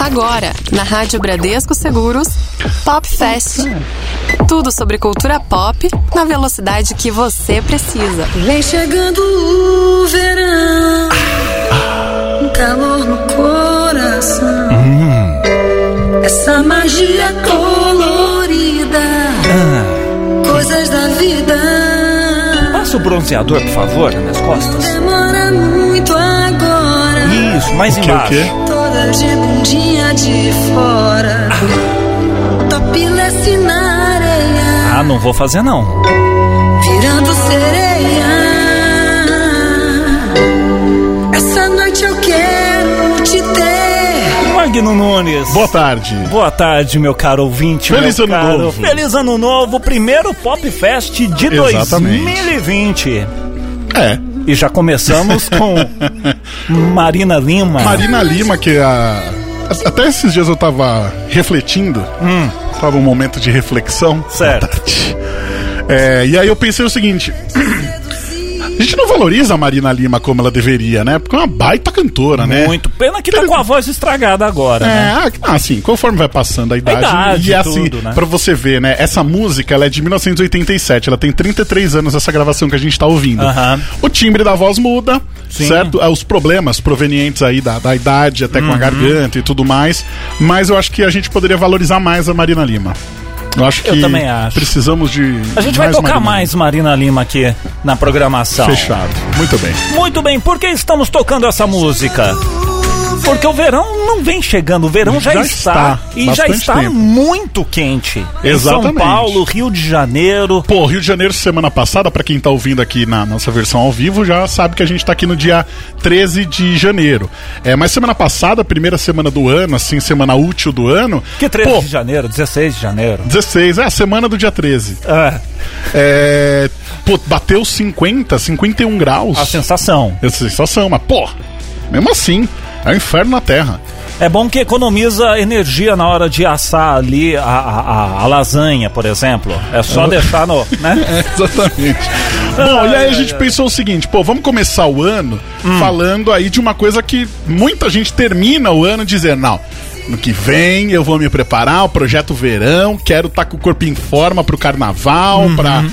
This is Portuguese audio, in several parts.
Agora, na Rádio Bradesco Seguros, Pop Fest. Tudo sobre cultura pop na velocidade que você precisa. Vem chegando o verão, um calor no coração. Essa magia colorida, coisas da vida. Passa o bronzeador, por favor, nas costas. Demora muito agora. Isso, mais O quê, o embaixo. quê? De bundinha de fora. Topless na areia. Ah, não vou fazer não. virando sereia. Essa noite eu quero te ter. Magno Nunes. Boa tarde. Boa tarde, meu caro ouvinte. Feliz meu ano caro. novo. Feliz ano novo, primeiro Pop Fest de Exatamente. 2020. É. E já começamos com Marina Lima. Marina Lima, que a... até esses dias eu tava refletindo. Hum. Tava um momento de reflexão. Certo. É, e aí eu pensei o seguinte. A gente não valoriza a Marina Lima como ela deveria, né? Porque é uma baita cantora, né? Muito. Pena que tá com a voz estragada agora, É, né? assim, conforme vai passando a idade, idade, e é assim, tudo, né? pra você ver, né? Essa música, ela é de 1987, ela tem 33 anos, essa gravação que a gente tá ouvindo. Aham. O timbre da voz muda, Sim. certo? Ah, Os problemas provenientes aí da, da idade, até Uhum. com a garganta e tudo mais, mas eu acho que a gente poderia valorizar mais a Marina Lima. Eu acho que Eu também acho. precisamos de A gente vai tocar Marina mais Marina Lima aqui na programação. Fechado. Muito bem. Muito bem, por que estamos tocando essa música? Porque o verão não vem chegando, o verão já, Já está, está, e já está tempo. muito quente. Em São Exatamente. Paulo, Rio de Janeiro. Pô, Rio de Janeiro, semana passada, pra quem tá ouvindo aqui na nossa versão ao vivo, já sabe que a gente tá aqui no dia 13 de janeiro. É, mas semana passada, primeira semana do ano, assim, semana útil do ano. Que 13 Pô, de janeiro, 16 de janeiro. 16, é a semana do dia 13. É, É, pô, bateu 50, 51 graus. a sensação. Essa sensação, mas, pô, mesmo assim, é o inferno na Terra. É bom que economiza energia na hora de assar ali a, a, a- a lasanha, por exemplo. É só deixar no. Né? É, exatamente. Bom, e aí a gente pensou o seguinte, pô, vamos começar o ano Hum. falando aí de uma coisa que muita gente termina o ano dizendo, não, no que vem eu vou me preparar, o projeto verão, quero estar com o corpo em forma pro carnaval, Uhum. pra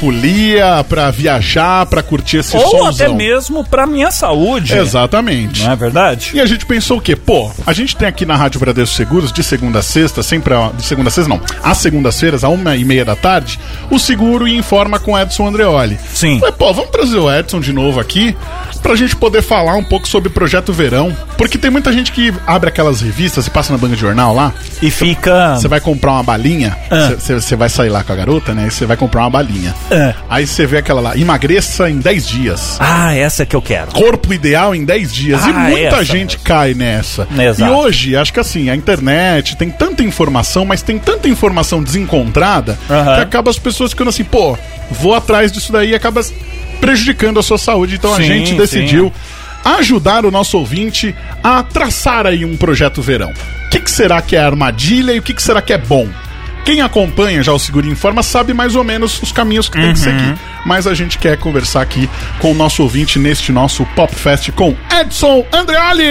folia, pra viajar, pra curtir esse Ou solzão. até mesmo pra minha saúde. Exatamente. Não é verdade? E a gente pensou o quê? Pô, a gente tem aqui na Rádio Bradesco Seguros, de segunda a sexta, sempre a, de segunda a sexta, não, às segundas-feiras, a uma e meia da tarde, o Seguro e Informa com Edson Andreoli. Sim. Falei, pô, vamos trazer o Edson de novo aqui, pra gente poder falar um pouco sobre o Projeto Verão, porque tem muita gente que abre aquelas revistas e passa na banca de jornal lá, E fica. você vai comprar uma balinha, Ah. você você vai sair lá com a garota, né, e você vai comprar uma balinha. Ah. Aí você vê aquela lá, emagreça em 10 dias Ah, essa que eu quero. corpo ideal em 10 dias. e Ah, muita essa gente cai nessa. Exato. E hoje, acho que assim, a internet tem tanta informação, mas tem tanta informação desencontrada Aham. que acaba as pessoas ficando assim, pô, vou atrás disso daí e acaba prejudicando a sua saúde. Então a Sim, gente sim. Ajudar o nosso ouvinte a traçar aí um projeto verão. O que, que será que é armadilha e o que, que será que é bom? Quem acompanha já o Seguro Informa sabe mais ou menos os caminhos que tem que Uhum. seguir. Mas a gente quer conversar aqui com o nosso ouvinte neste nosso Pop Fest com Edson Andreoli!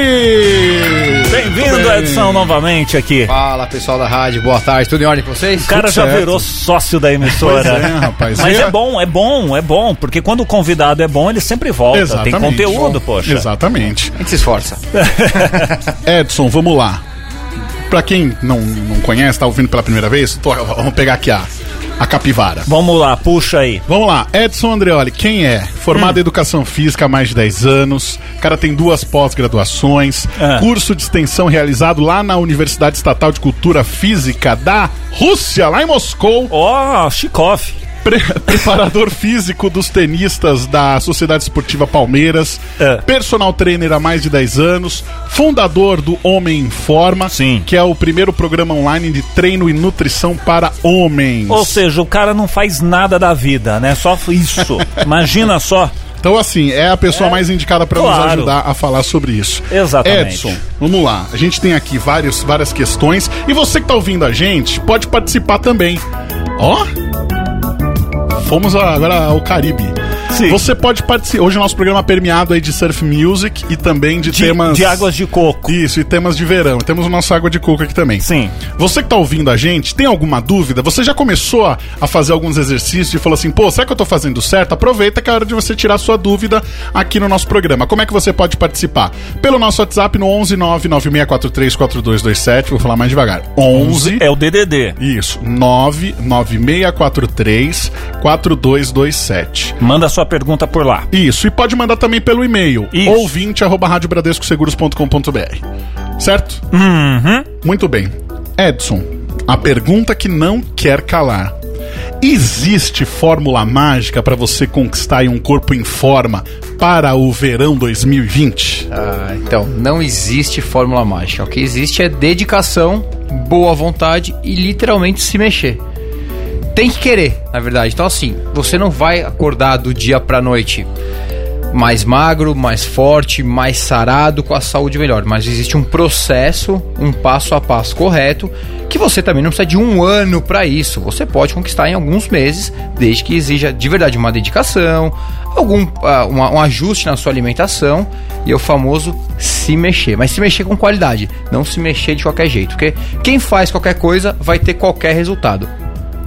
Bem-vindo, bem? Edson, novamente aqui. Fala pessoal da rádio, boa tarde, tudo em ordem com vocês? O cara Tudo já certo. virou sócio da emissora. Pois é, rapaz. Mas E- é bom, é bom, é bom, porque quando o convidado é bom, ele sempre volta. Exatamente. Tem conteúdo, poxa. Exatamente. A gente se esforça. Edson, vamos lá. Pra quem não, não conhece, tá ouvindo pela primeira vez, tô- vamos pegar aqui a, a capivara. Vamos lá, puxa aí. Vamos lá, Edson Andreoli, quem é? Formado em Educação Física há mais de 10 anos, o cara tem duas pós-graduações, Ah. curso de extensão realizado lá na Universidade Estatal de Cultura Física da Rússia, lá em Moscou. Ó, Chikov. Pre- preparador físico dos tenistas da Sociedade Esportiva Palmeiras, É. personal trainer há mais de 10 anos, fundador do Homem em Forma, Sim. que é o primeiro programa online de treino e nutrição para homens. Ou seja, o cara não faz nada da vida, né? Só isso. Imagina só. Então, assim, é a pessoa mais indicada para nos Claro. ajudar a falar sobre isso. Exatamente. Edson, vamos lá. A gente tem aqui vários, várias questões. E você que tá ouvindo a gente, pode participar também. Ó! Fomos agora ao Caribe. Sim. Você pode participar. Hoje o nosso programa é permeado aí de surf music e também de, De, temas. de águas de coco. Isso, e temas de verão. Temos o nosso água de coco aqui também. Sim. Você que tá ouvindo a gente, tem alguma dúvida? Você já começou a, a fazer alguns exercícios e falou assim, pô, será que eu tô fazendo certo? Aproveita que é a hora de você tirar sua dúvida aqui no nosso programa. Como é que você pode participar? Pelo nosso WhatsApp no 11 99643 4227. Vou falar mais devagar. 11 É o DDD. Isso, 99643 4227. Manda sua pergunta por lá. Isso, e pode mandar também pelo e-mail Isso. ouvinte arroba radiobradescoseguros.com.br. Certo? Uhum. Muito bem. Edson, a pergunta que não quer calar. Existe fórmula mágica para você conquistar um corpo em forma para o verão 2020? Ah, então, não existe fórmula mágica. O que existe é dedicação, boa vontade e literalmente se mexer. Tem que querer, na verdade. Então, assim, você não vai acordar do dia pra noite mais magro, mais forte, mais sarado, com a saúde melhor. Mas existe um processo, um passo a passo correto, que você também não precisa de um ano pra isso. Você pode conquistar em alguns meses, desde que exija de verdade uma dedicação, algum ah, uma- um ajuste na sua alimentação e é o famoso se mexer. Mas se mexer com qualidade, não se mexer de qualquer jeito. Porque quem faz qualquer coisa vai ter qualquer resultado.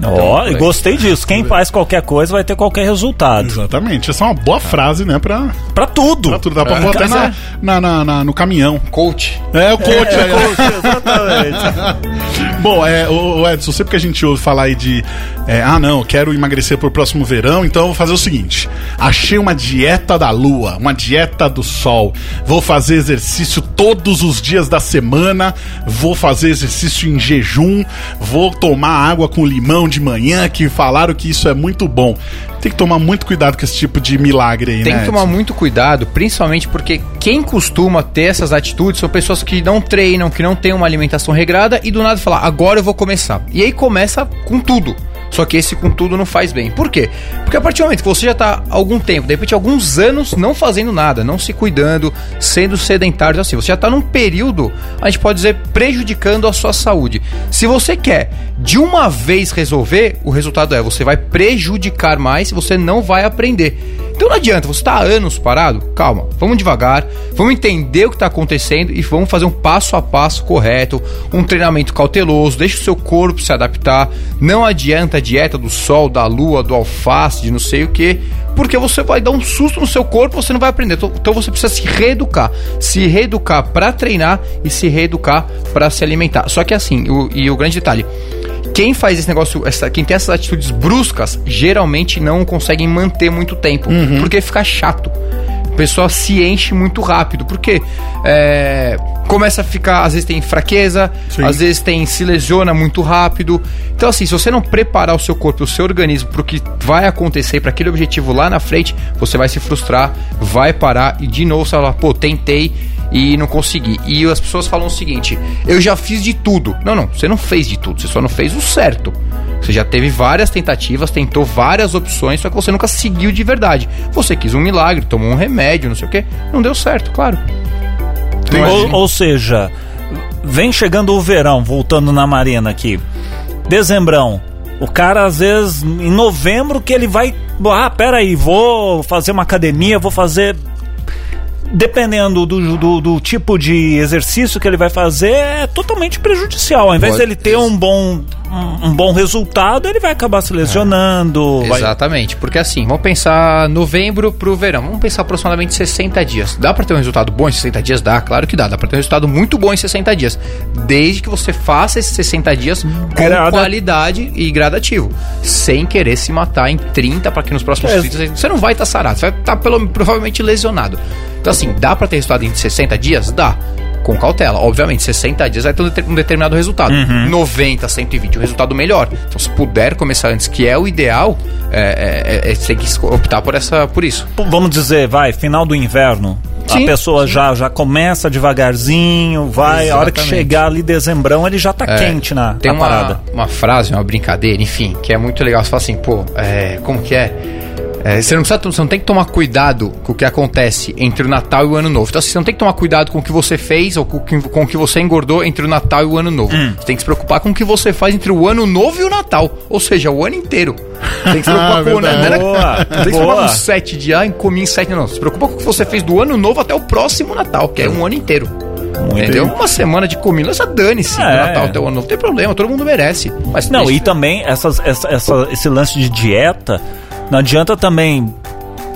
Ó, é. gostei disso. Quem faz qualquer coisa vai ter qualquer resultado. Exatamente. Essa é uma boa frase, né? Pra, Pra tudo. pra tudo. Dá pra É, botar na, é. na, na- na- no caminhão. Coach. É, o coach É, aí. ó. exatamente. Bom, é, o, o Edson, sempre que a gente ouve falar aí de é, ah não, eu quero emagrecer pro próximo verão, então eu vou fazer o seguinte: achei uma dieta da lua, uma dieta do sol. Vou fazer exercício todos os dias da semana, vou fazer exercício em jejum, vou tomar água com limão de manhã, que falaram que isso é muito bom. Tem que tomar muito cuidado com esse tipo de milagre aí, Tem né? que tomar Edson? muito cuidado, principalmente porque quem costuma ter essas atitudes são pessoas que não treinam, que não têm uma alimentação regrada e do nada falar, agora eu vou começar. E aí começa com tudo. Só que esse com tudo não faz bem. Por quê? Porque a partir do momento que você já tá há algum tempo, de repente alguns anos não fazendo nada, não se cuidando, sendo sedentário, assim, você já tá num período, a gente pode dizer, prejudicando a sua saúde. Se você quer de uma vez resolver, o resultado é você vai prejudicar mais, você não vai aprender. Então não adianta, você tá há anos parado, calma, vamos devagar, vamos entender o que está acontecendo e vamos fazer um passo a passo correto, um treinamento cauteloso, deixa o seu corpo se adaptar. Não adianta a dieta do sol, da lua, do alface, de não sei o que, porque você vai dar um susto no seu corpo, você não vai aprender. Então então você precisa se reeducar, se reeducar para treinar e se reeducar para se alimentar. Só que assim, o, e o grande detalhe, quem faz esse negócio, essa, quem tem essas atitudes bruscas, geralmente não conseguem manter muito tempo, porque fica chato. Pessoa se enche muito rápido, porque é, começa a ficar, às vezes tem fraqueza, Sim. às vezes tem se lesiona muito rápido. Então assim, se você não preparar o seu corpo, o seu organismo para o que vai acontecer, para aquele objetivo lá na frente, você vai se frustrar, vai parar e de novo você vai falar, pô, tentei e não consegui. E as pessoas falam o seguinte: eu já fiz de tudo. Não, não, você não fez de tudo, você só não fez o certo. Você já teve várias tentativas, tentou várias opções, só que você nunca seguiu de verdade. Você quis um milagre, tomou um remédio, não sei o que, não deu certo, claro. Ou, assim. ou seja, vem chegando o verão, voltando na Marina aqui. Dezembrão. O cara, às vezes, em novembro, que ele vai. Ah, peraí, vou fazer uma academia, vou fazer. Dependendo do, do, do tipo de exercício que ele vai fazer, é totalmente prejudicial. Ao invés Pode- dele ter um bom, um, um bom resultado, ele vai acabar se lesionando. vai- Exatamente, porque assim, vamos pensar novembro pro verão, vamos pensar aproximadamente 60 dias. Dá pra ter um resultado bom em 60 dias? Dá, claro que dá. Dá pra ter um resultado muito bom em 60 dias, desde que você faça esses 60 dias com Grada- qualidade e gradativo, sem querer se matar em 30 para que nos próximos É. 30 você não vai estar sarado, você vai estar pelo, provavelmente lesionado. Então assim, dá pra ter resultado em 60 dias? Dá. Com cautela, obviamente, 60 dias vai ter um deter- determinado resultado. 90, 120, um resultado melhor. Então, se puder começar antes, que é o ideal, é, é, é, você tem que optar por, essa, por isso. Vamos dizer, vai, final do inverno. Sim, a pessoa já, já começa devagarzinho, vai, a hora que Exatamente. chegar ali dezembrão, ele já tá É, quente na, Tem na uma, parada. uma frase, uma brincadeira, enfim, que é muito legal. Você fala assim, pô, é, como que é? É, você, não precisa, você não tem que tomar cuidado com o que acontece entre o Natal e o Ano Novo. Então, assim, você não tem que tomar cuidado com o que você fez ou com o que, com o que você engordou entre o Natal e o Ano Novo. Hum. Você tem que se preocupar com o que você faz entre o Ano Novo e o Natal. Ou seja, o ano inteiro. Tem que se preocupar Ah, com o né? Boa, Não tem que se preocupar com sete dias, em comi em sete, não. Se preocupa com o que você fez do ano novo até o próximo Natal, que é um ano inteiro. Entendeu? Uma semana de comida, essa dane-se É. do Natal até o ano novo. Não tem problema, todo mundo merece. Mas Não, e também essas, essa, essa- esse lance de dieta, não adianta também.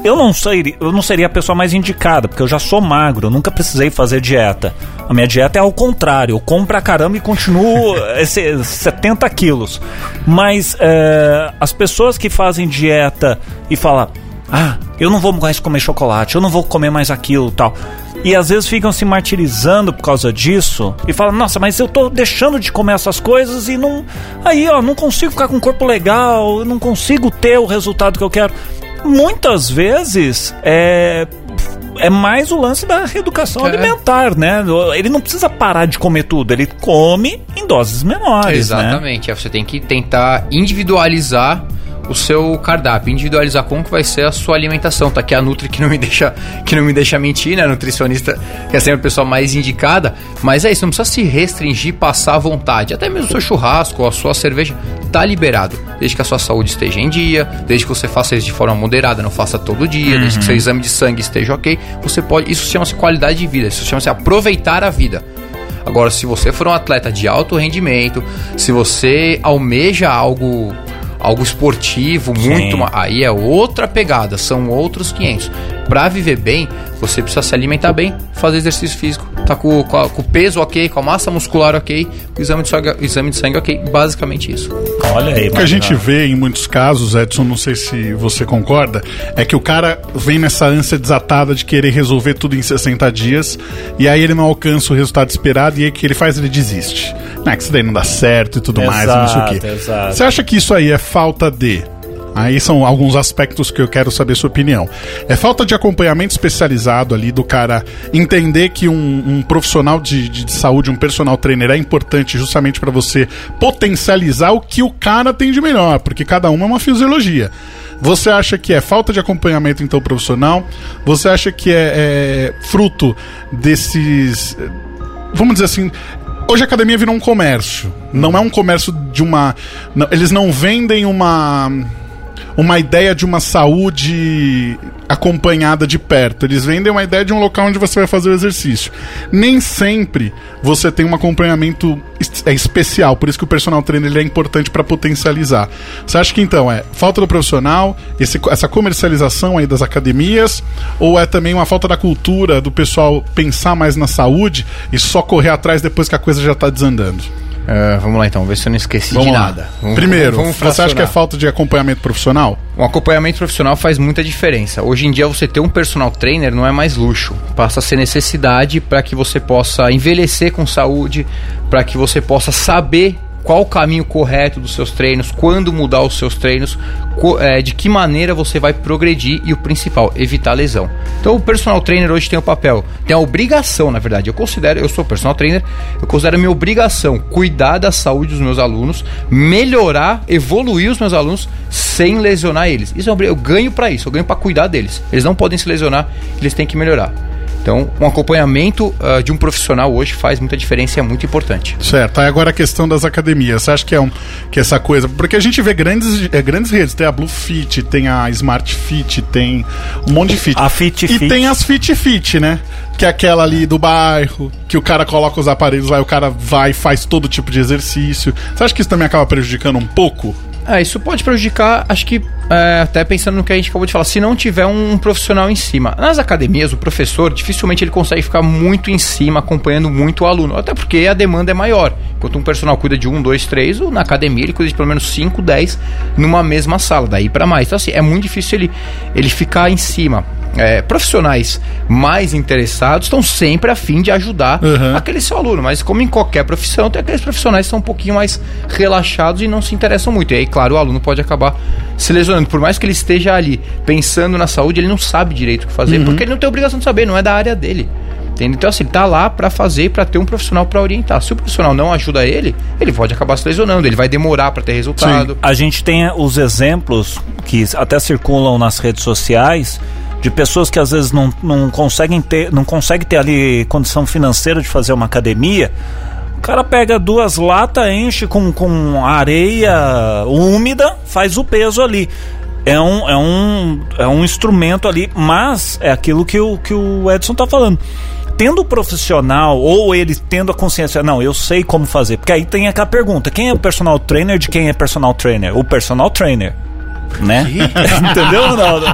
Eu não, sei, eu não seria a pessoa mais indicada, porque eu já sou magro, eu nunca precisei fazer dieta. A minha dieta é ao contrário, eu como pra caramba e continuo esse, 70 quilos. Mas é, as pessoas que fazem dieta e falam, ah, eu não vou mais comer chocolate, eu não vou comer mais aquilo e tal. E às vezes ficam se martirizando por causa disso e falam, nossa, mas eu tô deixando de comer essas coisas e não. Aí, ó, não consigo ficar com um corpo legal, não consigo ter o resultado que eu quero. Muitas vezes é. É mais o lance da reeducação É. alimentar, né? Ele não precisa parar de comer tudo, ele come em doses menores, né? Exatamente. é, Você tem que tentar individualizar o seu cardápio, individualizar como que vai ser a sua alimentação. Tá aqui a Nutri que não me deixa, que não me deixa mentir, né? A nutricionista que é sempre a pessoa mais indicada. Mas é isso, não precisa se restringir, passar à vontade. Até mesmo o seu churrasco ou a sua cerveja tá liberado. Desde que a sua saúde esteja em dia, desde que você faça isso de forma moderada, não faça todo dia, desde que seu exame de sangue esteja ok, você pode. Isso chama-se qualidade de vida, isso chama-se aproveitar a vida. Agora, se você for um atleta de alto rendimento, se você almeja algo algo esportivo, muito, ma- aí é outra pegada, são outros 500. Pra viver bem, você precisa se alimentar bem, fazer exercício físico, tá com, com, a- com o peso ok, com a massa muscular ok, com o exame de sangue, exame de sangue ok, basicamente isso. Olha aí, O que a gente vê em muitos casos, Edson, não sei se você concorda, é que o cara vem nessa ânsia desatada de querer resolver tudo em 60 dias e aí ele não alcança o resultado esperado e aí o que ele faz? Ele desiste. Não, é que isso daí não dá certo e tudo mais, e não sei o Exato, quê. exato. Você acha que isso aí é falta de. Aí são alguns aspectos que eu quero saber sua opinião. É falta de acompanhamento especializado ali do cara entender que um, um profissional de, de saúde, um personal trainer é importante justamente para você potencializar o que o cara tem de melhor, porque cada uma é uma fisiologia. Você acha que é falta de acompanhamento então profissional? Você acha que é, é fruto desses vamos dizer assim, hoje a academia virou um comércio. Não é um comércio de uma. não- eles não vendem uma. Uma ideia de uma saúde acompanhada de perto. Eles vendem uma ideia de um local onde você vai fazer o exercício. Nem sempre você tem um acompanhamento é especial, por isso que o personal trainer é importante para potencializar. Você acha que então é falta do profissional, esse- essa comercialização aí das academias, ou é também uma falta da cultura do pessoal pensar mais na saúde e só correr atrás depois que a coisa já tá desandando? Ah, vamos lá então, ver se eu não esqueci Vamos de lá. nada. Vamos- Primeiro, vamos você acha que é falta de acompanhamento profissional? Um acompanhamento profissional faz muita diferença. Hoje em dia, você ter um personal trainer não é mais luxo. Passa a ser necessidade para que você possa envelhecer com saúde, para que você possa saber qual o caminho correto dos seus treinos, quando mudar os seus treinos, eh, de que maneira você vai progredir e o principal, evitar lesão. Então, o personal trainer hoje tem o papel, tem a obrigação, na verdade. Eu considero, eu sou personal trainer, eu considero minha obrigação cuidar da saúde dos meus alunos, melhorar, evoluir os meus alunos sem lesionar eles. Isso é obri- eu ganho para isso, eu ganho para cuidar deles. Eles não podem se lesionar, eles têm que melhorar. Então, um acompanhamento ah, de um profissional hoje faz muita diferença e é muito importante. Certo. Aí agora a questão das academias. Você acha que é um que essa coisa. Porque a gente vê grandes, é, grandes redes. Tem a Blue Fit, tem a Smart Fit, tem um monte de fit. A Fit e Fit. tem as Fit Fit, né? Que é aquela ali do bairro, que o cara coloca os aparelhos lá e o cara vai e faz todo tipo de exercício. Você acha que isso também acaba prejudicando um pouco? Ah, isso pode prejudicar, acho que é, até pensando no que a gente acabou de falar, se não tiver um profissional em cima. Nas academias, o professor dificilmente ele consegue ficar muito em cima, acompanhando muito o aluno, até porque a demanda é maior. Enquanto um personal cuida de um, dois, três, o- na academia ele cuida de pelo menos cinco, dez numa mesma sala, daí para mais. Então, assim, é muito difícil ele, ele ficar em cima. É, profissionais mais interessados estão sempre a fim de ajudar Uhum. aquele seu aluno, mas como em qualquer profissão, tem aqueles profissionais que são um pouquinho mais relaxados e não se interessam muito. E aí, claro, o aluno pode acabar se lesionando. Por mais que ele esteja ali pensando na saúde, ele não sabe direito o que fazer, porque ele não tem obrigação de saber, não é da área dele. Entende? Então, assim, ele tá lá pra fazer, pra ter um profissional pra orientar. Se o profissional não ajuda ele, ele pode acabar se lesionando, ele vai demorar pra ter resultado. A gente tem os exemplos que até circulam nas redes sociais de pessoas que às vezes não, não conseguem ter não conseguem ter ali condição financeira de fazer uma academia O cara pega duas latas, enche com, com areia úmida, faz o peso ali. É um, é, um, é um instrumento ali, mas é aquilo que o, que o Edson tá falando. Tendo o profissional, ou ele tendo a consciência, não, eu sei como fazer. Porque aí tem aquela pergunta: quem é o personal trainer de quem é personal trainer? O personal trainer né? Entendeu, Ronaldo?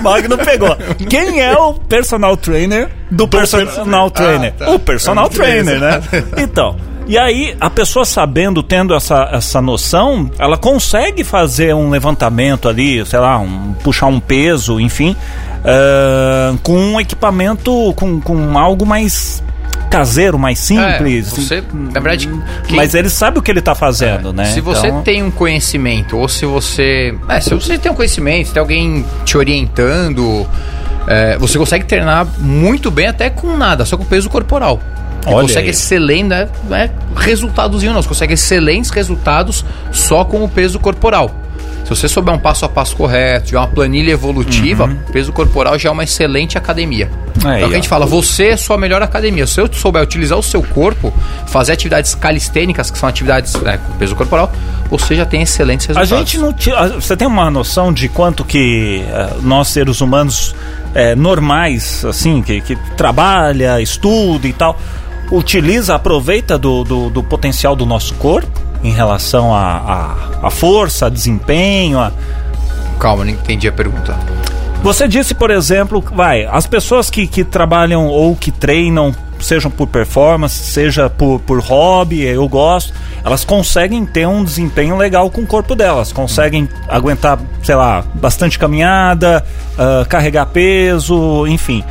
O Magno pegou. Quem é o personal trainer do, personal trainer? Ah, tá. O personal trainer, né? Então. E aí, a pessoa sabendo, tendo essa, essa noção, ela consegue fazer um levantamento ali, sei lá, um, puxar um peso, enfim, ah, com um equipamento, com, com algo mais caseiro, mais simples. É, você, na verdade, quem- Mas ele sabe o que ele tá fazendo, né? Se você Então- tem um conhecimento, ou se você. É, se você tem um conhecimento, se tem alguém te orientando, é, você consegue treinar muito bem até com nada, só com peso corporal. Olha consegue aí. excelente, né? É resultadozinho, não. Você consegue excelentes resultados só com o peso corporal. Se você souber um passo a passo correto, tiver uma planilha evolutiva, peso corporal já é uma excelente academia. Uhum. Aí, então a ó. gente fala, você é sua melhor academia. Se eu souber utilizar o seu corpo, fazer atividades calistênicas, que são atividades né, com peso corporal, você já tem excelentes A resultados. gente não. ti- a- Você tem uma noção de quanto que eh, nós, seres humanos eh, normais, assim, que, que trabalha, estuda e tal, utiliza, aproveita do, do, do potencial do nosso corpo em relação à a, a, força, a desempenho, a, Calma, não entendi a pergunta. Você disse, por exemplo, vai, as pessoas que, que trabalham ou que treinam, sejam por performance, seja por, por hobby, eu gosto, elas conseguem ter um desempenho legal com o corpo delas, conseguem aguentar, sei lá, bastante caminhada, ah, carregar peso, enfim.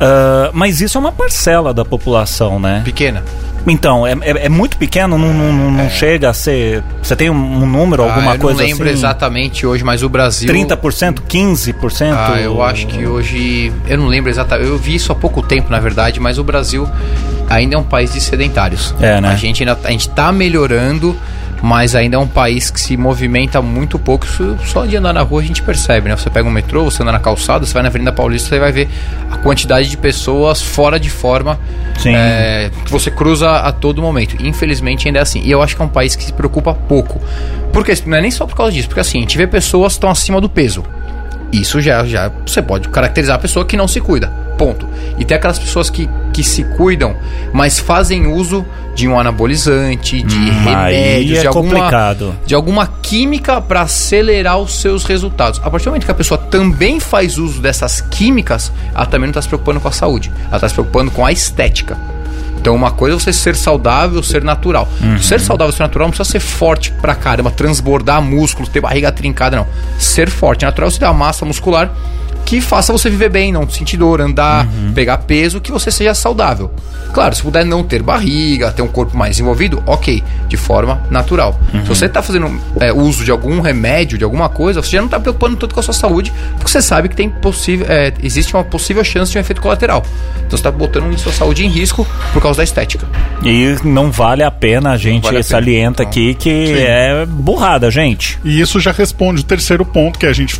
Ah, mas isso é uma parcela da população, né? Pequena. Então, é, é, é muito pequeno, não, não, não- não chega a ser. Você tem um, um número, alguma ah, eu coisa não lembro assim? exatamente hoje, mas o Brasil. 30%, 15%? Ah, eu acho que hoje. Eu não lembro exatamente. Eu vi isso há pouco tempo, na verdade, mas o Brasil ainda é um país de sedentários. É, né? A gente ainda a gente tá melhorando, mas ainda é um país que se movimenta muito pouco. Isso só de andar na rua a gente percebe, né? Você pega um metrô, você anda na calçada, você vai na Avenida Paulista, você vai ver a quantidade de pessoas fora de forma Sim. é, que você cruza a todo momento. Infelizmente ainda é assim. E eu acho que é um país que se preocupa pouco. Porque não é nem só por causa disso, porque assim, a gente vê pessoas que estão acima do peso. Isso já, já você pode caracterizar a pessoa que não se cuida. Ponto. E tem aquelas pessoas que, que se cuidam, mas fazem uso de um anabolizante, de Hum, remédios, é de, alguma, complicado. de alguma química para acelerar os seus resultados. A partir do momento que a pessoa também faz uso dessas químicas, ela também não está se preocupando com a saúde. Ela está se preocupando com a estética. Então, uma coisa é você ser saudável, ser natural. Ser saudável, ser natural não precisa ser forte pra caramba, transbordar músculos, ter barriga trincada, não. Ser forte, natural, você uma massa muscular que faça você viver bem, não sentir dor, andar, pegar peso, que você seja saudável. Claro, se puder não ter barriga, ter um corpo mais desenvolvido, ok, de forma natural. Se você está fazendo é, uso de algum remédio, de alguma coisa, você já não está preocupando tanto com a sua saúde, porque você sabe que tem possível, é, existe uma possível chance de um efeito colateral. Então você está botando a sua saúde em risco por causa da estética. E não vale a pena, a gente vale a pena. salienta Não. aqui que Sim. é burrada, gente. E isso já responde o terceiro ponto que a gente.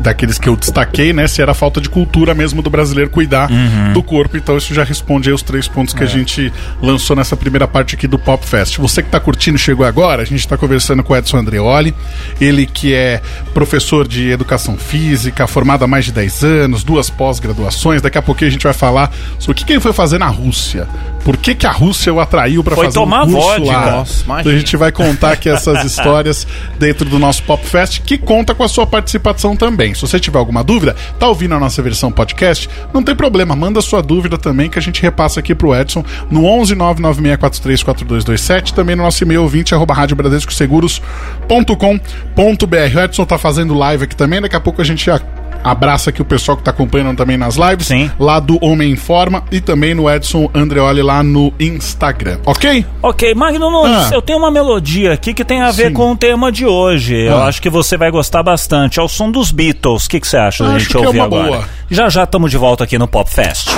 Daqueles que eu destaquei, né? Se era a falta de cultura mesmo do brasileiro cuidar Uhum. do corpo. Então isso já responde aí os três pontos É. que a gente lançou nessa primeira parte aqui do Pop Fest. Você que tá curtindo chegou agora, a gente tá conversando com o Edson Andreoli. Ele que é professor de educação física, formado há mais de 10 anos, duas pós-graduações. Daqui a pouquinho a gente vai falar sobre o que, que ele foi fazer na Rússia. Por que, que a Rússia o atraiu para fazer tomar um curso vodka. lá? Nossa, Então a gente vai contar aqui essas histórias dentro do nosso Pop Fest, que conta com a sua participação também. Se você tiver alguma dúvida, tá ouvindo a nossa versão podcast, não tem problema, manda sua dúvida também que a gente repassa aqui pro Edson no 11 996434227, também no nosso e-mail ouvinte arroba radiobradescoseguros.com.br. O Edson tá fazendo live aqui também, daqui a pouco a gente já abraça aqui o pessoal que tá acompanhando também nas lives, Sim. lá do Homem em Forma e também no Edson Andreoli lá no Instagram, ok? Ok, Magno Nunes, Ah. eu tenho uma melodia aqui que tem a ver Sim. com o tema de hoje. Eu Ah. acho que você vai gostar bastante. É o som dos Beatles. O que, que você acha da Acho gente que é ouvir uma agora? boa. Já já estamos de volta aqui no Pop Fest.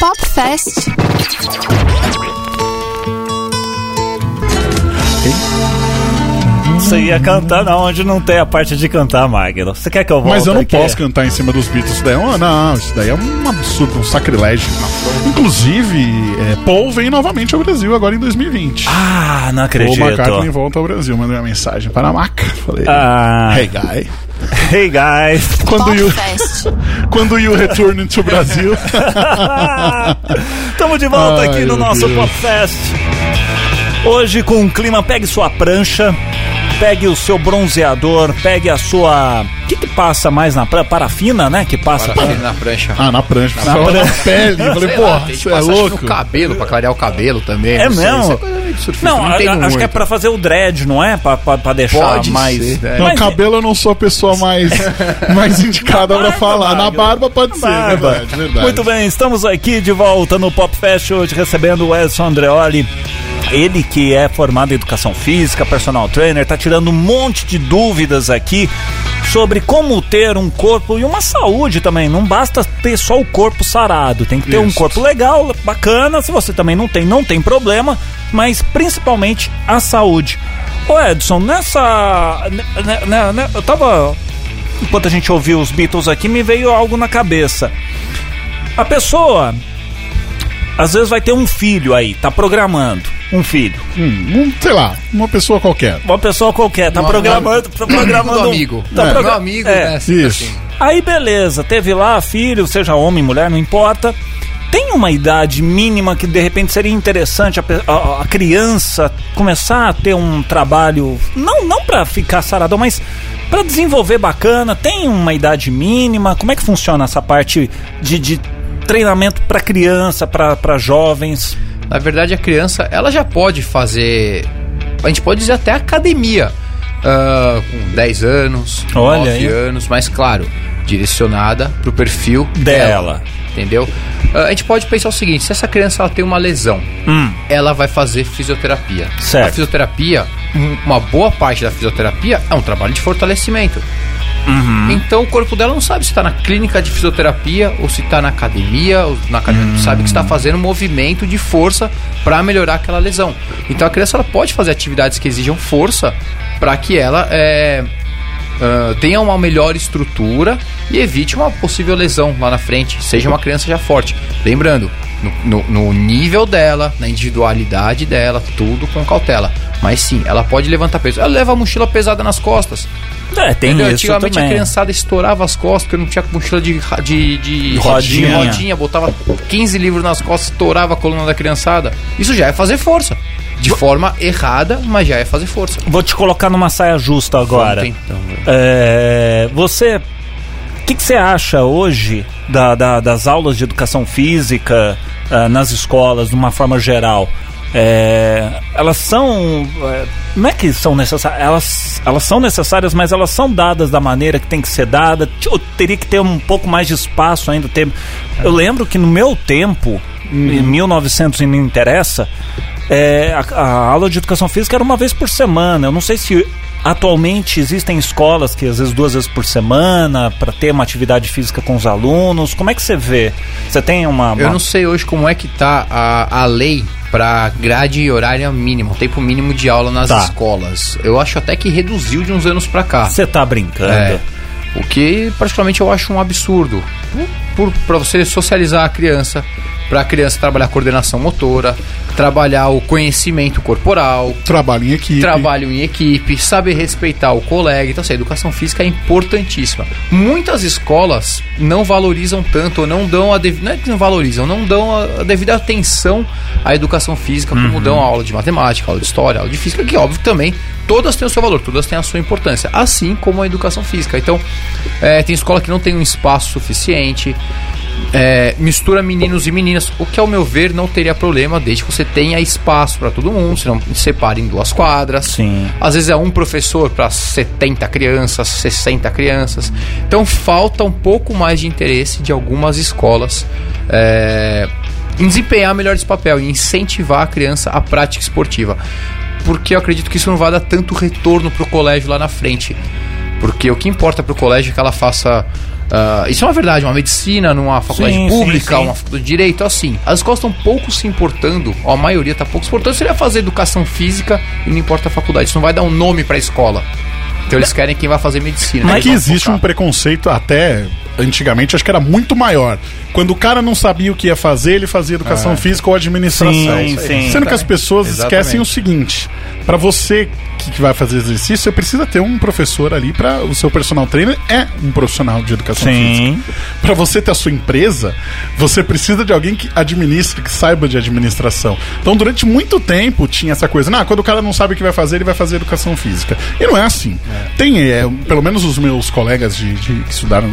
Pop Fest. Você ia cantar não, onde não tem a parte de cantar, Magno. Você quer que eu volte Mas eu não aqui? posso cantar em cima dos Beatles. Isso daí é um, não, isso daí é um absurdo, um sacrilégio. Inclusive, é, Paul vem novamente ao Brasil agora em 2020. Ah, não Paul acredito. McCartney volta ao Brasil. Mandei uma mensagem para a Maca. Falei, Ah. hey guy. Hey, guys. Quando you, quando you return to Brasil. Estamos de volta Ai, aqui no nosso Deus. Popfest. Hoje com um clima, pegue sua prancha, pegue o seu bronzeador, pegue a sua... O que que passa mais na prancha? Parafina, né? Que passa... Parafina na prancha. Ah, na prancha. Na Na, na prancha. pele. Eu falei, Sei lá, porra, que você é que louco? no cabelo, pra clarear o cabelo também. É não sei, mesmo? isso é surfista, Não, a- entendo acho que é muito. pra fazer o dread, não é? Pra, pra, pra deixar Pode mais... ser, né? Não, Mas- cabelo eu não sou a pessoa mais, mais indicada Na pra barba, falar. Na Magno. barba pode ser, Barba. verdade, verdade. Muito bem, estamos aqui de volta no Pop Fest hoje recebendo o Edson Andreoli. Ele que é formado em educação física, personal trainer, tá tirando um monte de dúvidas aqui sobre como ter um corpo e uma saúde também. Não basta ter só o corpo sarado, tem que ter um Isso. corpo legal, bacana. Se você também não tem, não tem problema, mas principalmente a saúde. Ô Edson, nessa. né, né, né, eu tava enquanto a gente ouviu os Beatles aqui, me veio algo na cabeça. A pessoa, às vezes, vai ter um filho aí, tá programando um filho. Hum, um, sei lá, uma pessoa qualquer. Uma pessoa qualquer, tá Uma- programando. Tá programando do um- amigo. Tá É. progra- Meu amigo, é. né? Isso. assim. Aí beleza, teve lá filho, seja homem, mulher, não importa. Tem uma idade mínima que de repente seria interessante a, a- a criança começar a ter um trabalho, não, não para ficar saradão, mas para desenvolver bacana. Tem uma idade mínima? Como é que funciona essa parte de, de treinamento para criança, para jovens? Na verdade, a criança, ela já pode fazer. A gente pode dizer até academia. ah, com 10 anos, Olha 9 aí. anos, mas claro, direcionada pro perfil Dela. Entendeu? Ah, a gente pode pensar o seguinte: se essa criança ela tem uma lesão, Hum, ela vai fazer fisioterapia. Certo. A fisioterapia, um- uma boa parte da fisioterapia é um trabalho de fortalecimento. Uhum. Então o corpo dela não sabe se está na clínica de fisioterapia ou se está na academia, ou na academia Hum. sabe que está fazendo um movimento de força para melhorar aquela lesão. Então a criança ela pode fazer atividades que exijam força para que ela é, ah, tenha uma melhor estrutura e evite uma possível lesão lá na frente, seja uma criança já forte. Lembrando, no, no- no nível dela, na individualidade dela, tudo com cautela. Mas sim, ela pode levantar peso. Ela leva a mochila pesada nas costas. é, tem Entendeu? isso Antigamente a também. criançada estourava as costas, porque não tinha mochila de, de, de Rodinha. de rodinha, botava 15 livros nas costas, estourava a coluna da criançada. Isso já é fazer força. De forma errada, mas já é fazer força. Vou te colocar numa saia justa agora. Então. É, você. O que, você acha hoje da- da- das aulas de educação física ah, nas escolas, de uma forma geral? É, elas são. é, não é que são necessárias. Elas, elas são necessárias, mas elas são dadas da maneira que tem que ser dada. Ou teria que ter um pouco mais de espaço ainda. Ter, eu lembro que no meu tempo, em 1900 e não interessa, é, a, a aula de educação física era uma vez por semana. Eu não sei se atualmente existem escolas que às vezes duas vezes por semana para ter uma atividade física com os alunos. Como é que você vê? Você tem uma. Eu uma- não sei hoje como é que tá a, a lei para grade horária mínima, tempo mínimo de aula nas Tá. escolas. Eu acho até que reduziu de uns anos para cá. Você tá brincando? É. O que particularmente eu acho um absurdo. Por, pra você socializar a criança, para a criança trabalhar coordenação motora, trabalhar o conhecimento corporal, Trabalho em equipe. trabalho em equipe, saber respeitar o colega. Então, assim, a educação física é importantíssima. Muitas escolas não valorizam tanto, ou não dão a devida. Não é que não valorizam, não dão a, devida atenção à educação física, como dão a aula de matemática, aula de história, aula de física, que óbvio também todas têm o seu valor, todas têm a sua importância, assim como a educação física. Então, é, tem escola que não tem um espaço suficiente. É, mistura meninos e meninas, o que ao meu ver não teria problema, desde que você tenha espaço para todo mundo, se não separe em duas quadras. Sim. Às vezes é um professor para 70 crianças, 60 crianças. Então falta um pouco mais de interesse de algumas escolas é, em desempenhar melhor esse papel e incentivar a criança à prática esportiva. Porque eu acredito que isso não vai dar tanto retorno para o colégio lá na frente. Porque o que importa para o colégio é que ela faça Ah, isso é uma verdade, uma medicina numa faculdade Sim, pública, sim, sim. uma faculdade de direito, assim. As escolas estão pouco se importando, ou a maioria está pouco se importando, seria fazer educação física e não importa a faculdade. Isso não vai dar um nome para a escola. Então eles querem quem vai fazer medicina. Mas Eles que existe um preconceito até antigamente, acho que era muito maior. Quando o cara não sabia o que ia fazer, ele fazia educação física ou administração. Sim, sim. Sendo que as pessoas Exatamente. esquecem o seguinte: para você que, vai fazer exercício, você precisa ter um professor ali para o seu personal trainer é um profissional de educação Sim. física. Para você ter a sua empresa, você precisa de alguém que administre, que saiba de administração. Então, durante muito tempo tinha essa coisa, nah, quando o cara não sabe o que vai fazer, ele vai fazer educação física. E não é assim. Tem, é, pelo menos os meus colegas de, de- que estudaram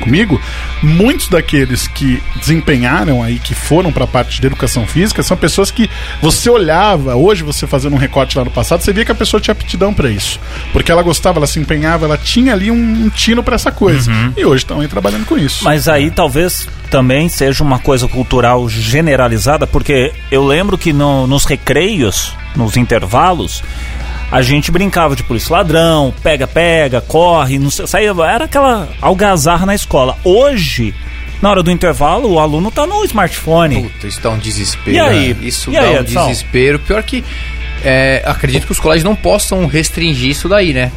comigo, muitos daqueles que desempenharam aí, que foram para a parte de educação física, são pessoas que você olhava, hoje você fazendo um recorte lá no passado, você via que a pessoa tinha aptidão para isso. Porque ela gostava, ela se empenhava, ela tinha ali um, um tino para essa coisa. E hoje estão aí trabalhando com isso. Mas aí talvez também seja uma coisa cultural generalizada, porque eu lembro que no- nos recreios, nos intervalos, a gente brincava de polícia e ladrão, pega, pega, corre, não sei, saía, era aquela algazarra na escola. Hoje, na hora do intervalo, o aluno tá no smartphone. Puta, isso dá um desespero. E aí? né? Isso E dá aí, um Edson? desespero. Pior que. é, acredito que os colégios não possam restringir isso daí, né?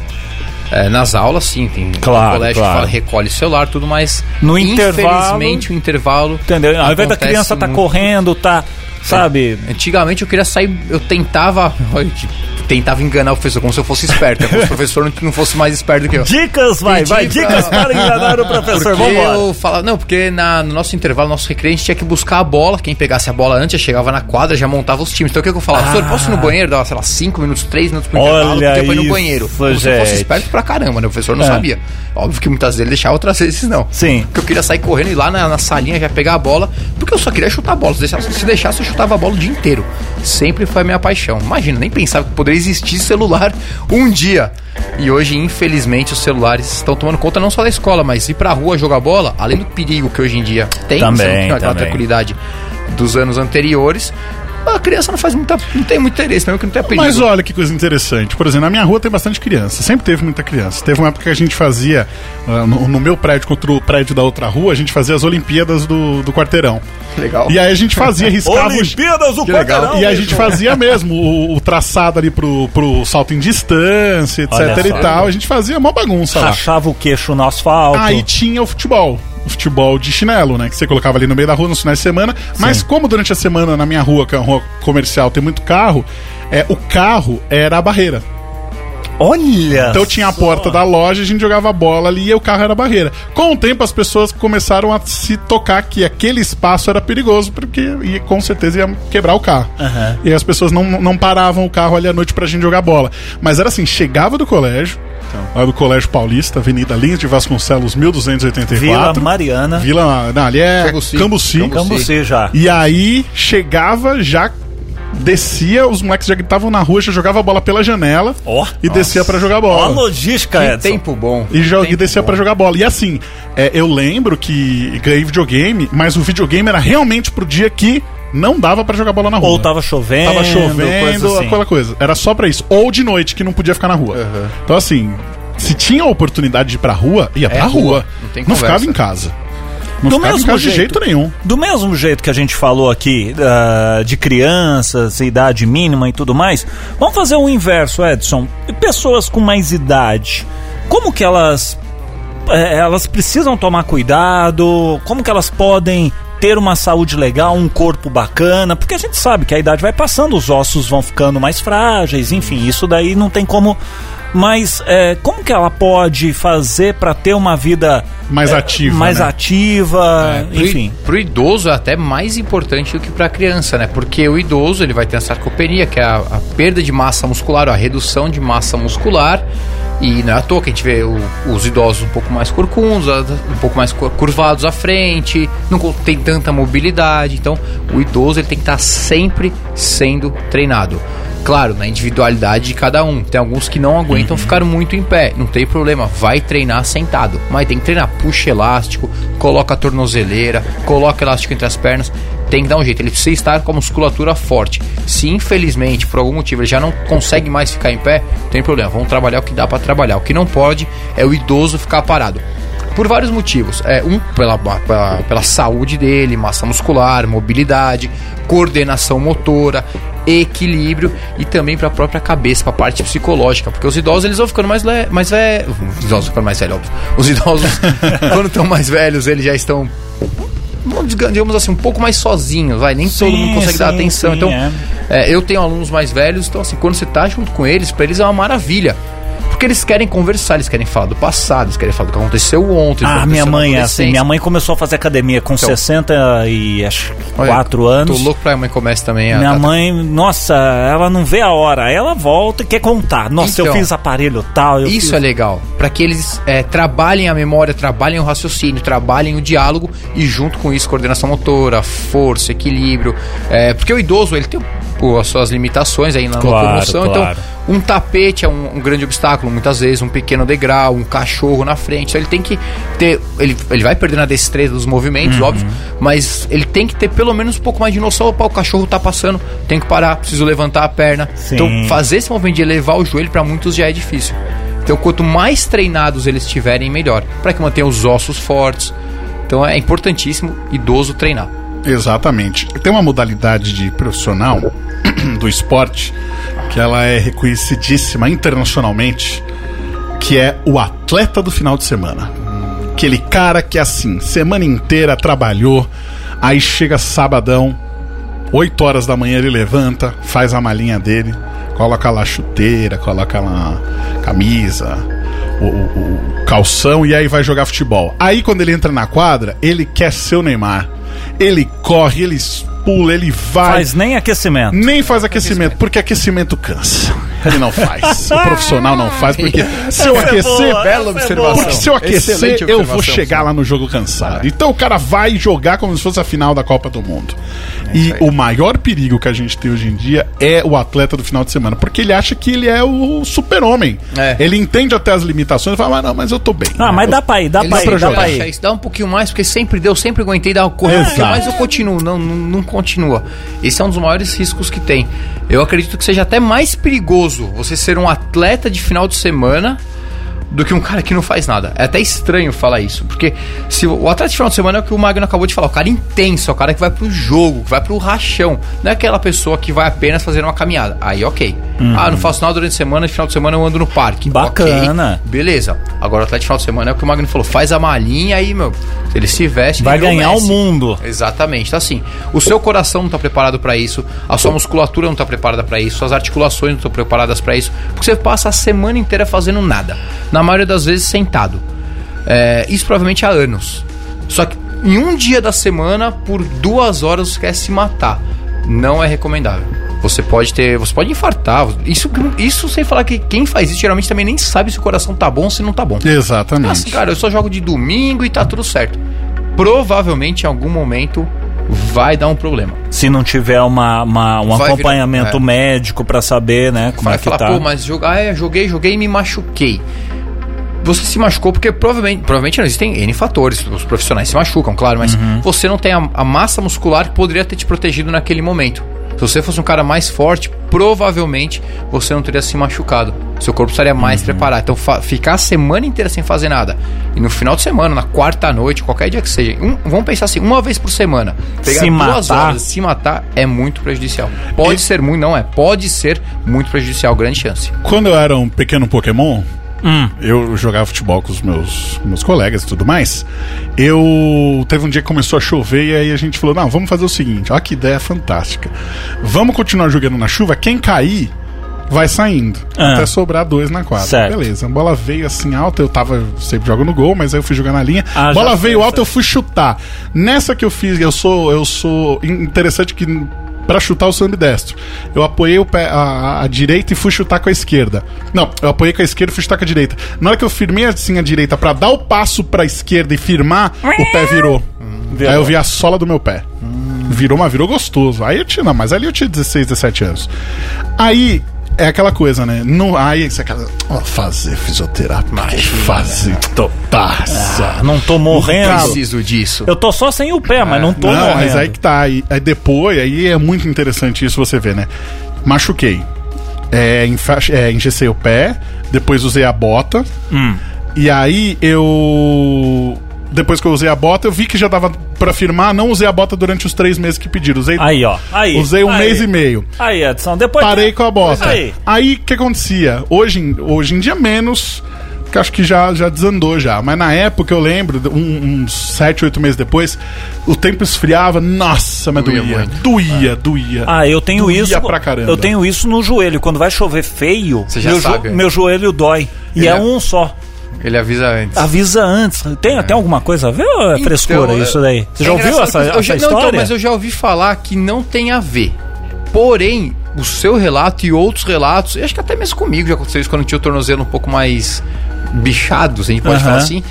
É, nas aulas, sim, tem Claro, colégio claro. que fala, recolhe o celular tudo mais. No intervalo- Infelizmente, o intervalo. Entendeu? Ao invés da criança tá muito. correndo, tá, sabe? Antigamente eu queria sair, eu tentava. olha, tipo, Tentava enganar o professor, como se eu fosse esperto, né? como se o professor não, não fosse mais esperto do que eu. Dicas, vai, Pedi vai, pra- dicas para enganar o professor. Porque Vambora. eu falava, não, porque na, no nosso intervalo, nosso recreio, a gente tinha que buscar a bola. Quem pegasse a bola antes já chegava na quadra, já montava os times. Então o que, que eu falava? Professor, posso ir no banheiro? Dava, sei lá, 5 minutos, 3 minutos pro intervalo, Olha podia ir no isso, banheiro. Como se eu fosse gente. esperto pra caramba, né? O professor não É. sabia. Óbvio que muitas vezes ele deixava, outras vezes não. Sim. Porque eu queria sair correndo e ir lá na, na salinha já pegar a bola, porque eu só queria chutar a bola. Se deixasse, se deixasse, eu chutava a bola o dia inteiro. Sempre foi a minha paixão. Imagina, nem pensava que poderia existir celular um dia. E hoje, infelizmente, os celulares estão tomando conta não só da escola, mas ir pra rua jogar bola, além do perigo que hoje em dia tem, Também, você não tem aquela também. tranquilidade dos anos anteriores. A criança não faz muita. não tem muito interesse, mesmo que não tenha perigo. Mas olha que coisa interessante. Por exemplo, na minha rua tem bastante criança. Sempre teve muita criança. Teve uma época que a gente fazia, ah, no, no meu prédio contra o prédio da outra rua, a gente fazia as Olimpíadas do, do quarteirão. Legal. E aí a gente fazia, riscava os- Olimpíadas do Que legal. Quarteirão. E a gente fazia mesmo o, o traçado ali pro, pro salto em distância, etc Olha e só. tal. A gente fazia uma bagunça lá. Rachava o queixo no asfalto. Aí tinha o futebol. O futebol de chinelo, né? Que você colocava ali no meio da rua nos finais de semana. Mas como durante a semana na minha rua, que é uma rua comercial, tem muito carro, é, o carro era a barreira. Olha! Então tinha a só. porta da loja, a gente jogava bola ali e o carro era barreira. Com o tempo as pessoas começaram a se tocar que aquele espaço era perigoso, porque ia, com certeza ia quebrar o carro. Aham. E as pessoas não, não paravam o carro ali à noite pra gente jogar bola. Mas era assim, chegava do colégio, lá do Colégio Paulista, Avenida Lins de Vasconcelos, 1284. Vila Mariana. Vila, não, ali é Cambuci. Cambuci. Cambuci. Cambuci já. E aí chegava, já descia, os moleques já gritavam na rua, já jogava a bola pela janela Ó. e descia pra jogar bola. logística, Que Edson. tempo bom. E, e descia pra jogar bola. E assim, é, eu lembro que ganhei videogame, mas o videogame era realmente pro dia que não dava pra jogar bola na rua. Ou tava chovendo. Tava chovendo, coisa assim. aquela coisa. Era só pra isso. Ou de noite, que não podia ficar na rua. Então, assim, se tinha a oportunidade de ir pra rua, ia pra rua. rua. Não tem ficava em casa. Não Do mesmo jeito. de jeito nenhum. Do mesmo jeito que a gente falou aqui ah, de crianças, idade mínima e tudo mais, vamos fazer o inverso, Edson. Pessoas com mais idade, como que elas eh, elas precisam tomar cuidado? Como que elas podem ter uma saúde legal, um corpo bacana? Porque a gente sabe que a idade vai passando, os ossos vão ficando mais frágeis, enfim, isso daí não tem como. Mas eh, como que ela pode fazer para ter uma vida Mais eh, ativa, mais né? ativa, Pro i- enfim. Pro idoso é até mais importante do que pra criança, né? Porque o idoso ele vai ter a sarcopenia, que é a, a perda de massa muscular, a redução de massa muscular. E não é à toa que a gente vê o- os idosos um pouco mais corcundos, um pouco mais cur- curvados à frente, não tem tanta mobilidade. Então, o idoso ele tem que estar sempre sendo treinado. Claro, na individualidade de cada um. Tem alguns que não aguentam ficar muito em pé. Não tem problema, vai treinar sentado. Mas tem que treinar, puxa elástico, coloca a tornozeleira, coloca elástico entre as pernas. Tem que dar um jeito, ele precisa estar com a musculatura forte. Se infelizmente, por algum motivo, ele já não consegue mais ficar em pé, não tem problema, vamos trabalhar o que dá pra trabalhar. O que não pode é o idoso ficar parado. por vários motivos. É, um, pela, pela, pela saúde dele, massa muscular, mobilidade, coordenação motora, equilíbrio e também para a própria cabeça, para a parte psicológica, porque os idosos eles vão ficando mais le mais velhos, os idosos ficando mais velhos, óbvio. Os idosos quando estão mais velhos, eles já estão digamos assim, um pouco mais sozinhos, vai, nem todo Sim, mundo consegue dar sim, atenção. sim, então, é. é, eu tenho alunos mais velhos, então assim, quando você tá junto com eles, para eles é uma maravilha. Porque eles querem conversar, eles querem falar do passado, eles querem falar do que aconteceu ontem. Ah, minha mãe é assim. Minha mãe começou a fazer academia com Então. 60 e acho Olha, 4 anos. Tô louco pra minha mãe comece também a. Minha mãe, nossa, ela não vê a hora. Ela volta e quer contar. Nossa, eu Então, fiz aparelho tal. eu Isso fiz... é legal, para que eles é, trabalhem a memória, trabalhem o raciocínio, trabalhem o diálogo e junto com isso coordenação motora, força, equilíbrio, é, porque o idoso ele tem pô, as suas limitações aí na Claro, locomoção, claro. então um tapete é um, um grande obstáculo, muitas vezes um pequeno degrau, um cachorro na frente, então ele tem que ter, ele, ele vai perdendo a destreza dos movimentos, Uhum. óbvio, mas ele tem que ter pelo menos um pouco mais de noção, opa, o cachorro tá passando, tem que parar, preciso levantar a perna, Sim. então fazer esse movimento de elevar o joelho para muitos já é difícil. Então, quanto mais treinados eles estiverem, melhor. Para que mantenham os ossos fortes. Então, é importantíssimo idoso treinar. Exatamente. Tem uma modalidade de profissional do esporte que ela é reconhecidíssima internacionalmente, que é o atleta do final de semana. Aquele cara que assim, semana inteira trabalhou, aí chega sabadão, 8 horas da manhã ele levanta, faz a malinha dele, coloca lá a chuteira, coloca lá a camisa, o, o- o calção e aí vai jogar futebol. Aí quando ele entra na quadra, ele quer ser o Neymar. Ele corre, ele pula, ele vai. Faz nem aquecimento. Nem faz aquecimento, porque aquecimento cansa. Ele não faz. O profissional não faz, porque se eu é aquecer. boa, bela é observação. Porque se eu aquecer, eu vou chegar lá no jogo cansado. Então o cara vai jogar como se fosse a final da Copa do Mundo. E o maior perigo que a gente tem hoje em dia é o atleta do final de semana, porque ele acha que ele é o super-homem. É. Ele entende até as limitações e fala, ah, não, mas eu tô bem. Ah, mas dá pra ir, dá Ele pra ir, dá jogar. pra ir. isso, dá um pouquinho mais, porque sempre deu, sempre aguentei dar correr um Exato. pouquinho mais, eu continuo. Não, não, não continua. Esse é um dos maiores riscos que tem. Eu acredito que seja até mais perigoso você ser um atleta de final de semana do que um cara que não faz nada. É até estranho falar isso, porque se o atleta de final de semana é o que o Magno acabou de falar, o cara intenso, é o cara que vai pro jogo, que vai pro rachão, não é aquela pessoa que vai apenas fazer uma caminhada. Aí, ok. Ah, não faço nada durante a semana, de final de semana eu ando no parque. Bacana. Ok, beleza. Agora o atleta de final de semana é o que o Magno falou, faz a malinha aí, meu. Ele se veste, Vai virou ganhar o mundo. Exatamente. Então, assim, o seu coração não está preparado para isso, a sua musculatura não está preparada para isso, suas articulações não estão preparadas para isso, porque você passa a semana inteira fazendo nada. Na maioria das vezes sentado. É, isso provavelmente há anos. Só que em um dia da semana, por duas horas, você quer se matar. Não é recomendável. Você pode ter. Você pode infartar. Isso, isso sem falar que quem faz isso geralmente também nem sabe se o coração tá bom ou se não tá bom. Exatamente. Assim, cara, eu só jogo de domingo e tá tudo certo. Provavelmente em algum momento vai dar um problema. Se não tiver uma, uma- um Vai virar- acompanhamento é. médico pra saber, né, como vai é que falar, tá. pô, mas jogar, é, joguei, joguei e me machuquei. Você se machucou porque provavelmente, provavelmente não existem N fatores, os profissionais se machucam, claro, mas Uhum. você não tem a, a massa muscular que poderia ter te protegido naquele momento. Se você fosse um cara mais forte, provavelmente você não teria se machucado. Seu corpo estaria mais Uhum. preparado. Então, ficar a semana inteira sem fazer nada e no final de semana, na quarta noite, qualquer dia que seja, um- vamos pensar assim, uma vez por semana, pegar Se duas matar. horas, se matar é muito prejudicial. Pode E- ser muito, não é? Pode ser muito prejudicial, grande chance. Quando eu era um pequeno Pokémon, Hum. eu jogava futebol com os meus, meus colegas e tudo mais. Eu teve um dia que começou a chover e aí a gente falou: não, vamos fazer o seguinte, olha que ideia fantástica. Vamos continuar jogando na chuva, quem cair vai saindo. Ah. Até sobrar dois na quadra. Certo. Beleza. A bola veio assim alta, eu tava. Sempre jogo no gol, mas aí eu fui jogar na linha. Ah, bola veio alta, eu fui chutar. Nessa que eu fiz, eu sou. Eu sou. Interessante que. Pra chutar, eu sou ambidestro. Eu apoiei o pé, a, a direita e fui chutar com a esquerda. Não, eu apoiei com a esquerda e fui chutar com a direita. Na hora que eu firmei assim a direita pra dar o passo pra esquerda e firmar, o pé virou. virou. Aí eu vi a sola do meu pé. Virou, mas virou gostoso. Aí eu tinha, não, mas ali eu tinha 16, 17 anos. Aí é aquela coisa, né? No, aí você. Ó, fazer fisioterapia. Fazer. Tô, taça. Ah, não tô morrendo. Preciso disso. Eu tô só sem o pé, mas não tô Não, morrendo. mas aí que tá. Aí, aí depois, aí é muito interessante isso você ver, né? Machuquei. É, enfa- é, engessei o pé, depois usei a bota. Hum. E aí eu. Depois que eu usei a bota, eu vi que já dava pra firmar, não usei a bota durante os três meses que pediram. Usei, Aí, ó. Aí. usei um aí. mês e meio. Aí, Edson, depois. Parei com a bota. Aí. O que acontecia? Hoje, em- hoje em dia menos, que acho que já, já desandou já. Mas na época eu lembro, um- uns sete, oito meses depois, o tempo esfriava, nossa, mas Doía doía. muito. Doía, doía. Ah, eu tenho Doía isso. pra caramba. Eu tenho isso no joelho. Quando vai chover feio, Você já meu, jo- sabe, né? meu joelho dói. E é é- um só. Ele avisa antes. Avisa antes. Tem até alguma coisa a ver ou é Então, frescura é- isso daí? Você já É ouviu essa, eu essa já- história? Não, então, mas eu já ouvi falar que não tem a ver. Porém, o seu relato e outros relatos, eu acho que até mesmo comigo já aconteceu isso quando tinha o tornozelo um pouco mais bichado, se a gente pode falar assim.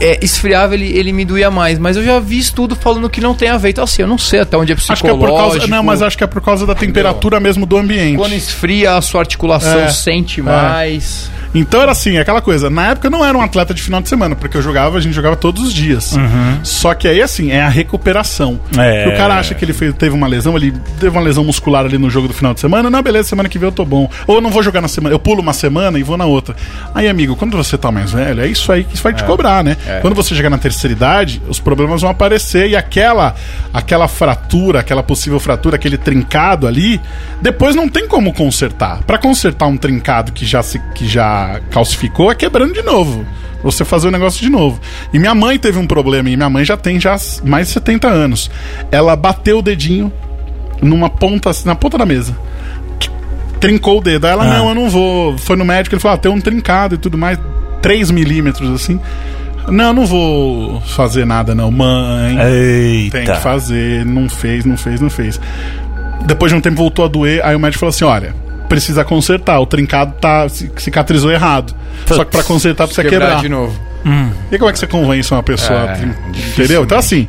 É, esfriava, ele, ele me doía mais. Mas eu já vi estudo falando que não tem a ver. Então, assim, eu não sei até onde é Acho que é psicológico. por causa. Não, mas acho que é por causa da temperatura mesmo do ambiente. Quando esfria, a sua articulação É, sente é. mais. Então era assim, aquela coisa. Na época eu não era um atleta de final de semana, porque eu jogava, a gente jogava todos os dias. Só que aí, assim, é a recuperação. É. O cara acha que ele fez- teve uma lesão, ele teve uma lesão muscular ali no jogo do final de semana. Não, beleza, semana que vem eu tô bom. Ou eu não vou jogar na semana, eu pulo uma semana e vou na outra. Aí, amigo, quando você tá mais velho, é isso aí que vai te cobrar, né? Quando você chegar na terceira idade, os problemas vão aparecer e aquela, aquela fratura, aquela possível fratura, aquele trincado ali, depois não tem como consertar. Pra consertar um trincado que já se que já calcificou, é quebrando de novo. Você fazer o negócio de novo. E minha mãe teve um problema, e minha mãe já tem já mais de 70 anos. Ela bateu o dedinho numa ponta, na ponta da mesa trincou o dedo. Aí ela, Ah. não, eu não vou. Foi no médico, ele falou, ah, tem um trincado e tudo mais, 3 milímetros assim. Não, eu não vou fazer nada, não. Mãe, Eita. tem que fazer. Não fez, não fez, não fez. Depois de um tempo voltou a doer, aí o médico falou assim: olha. Precisa consertar, o trincado tá ci- cicatrizou errado. Só que pra consertar precisa Quebrar, quebrar. de novo. E como é que você convence uma pessoa? É, entendeu? Então, assim,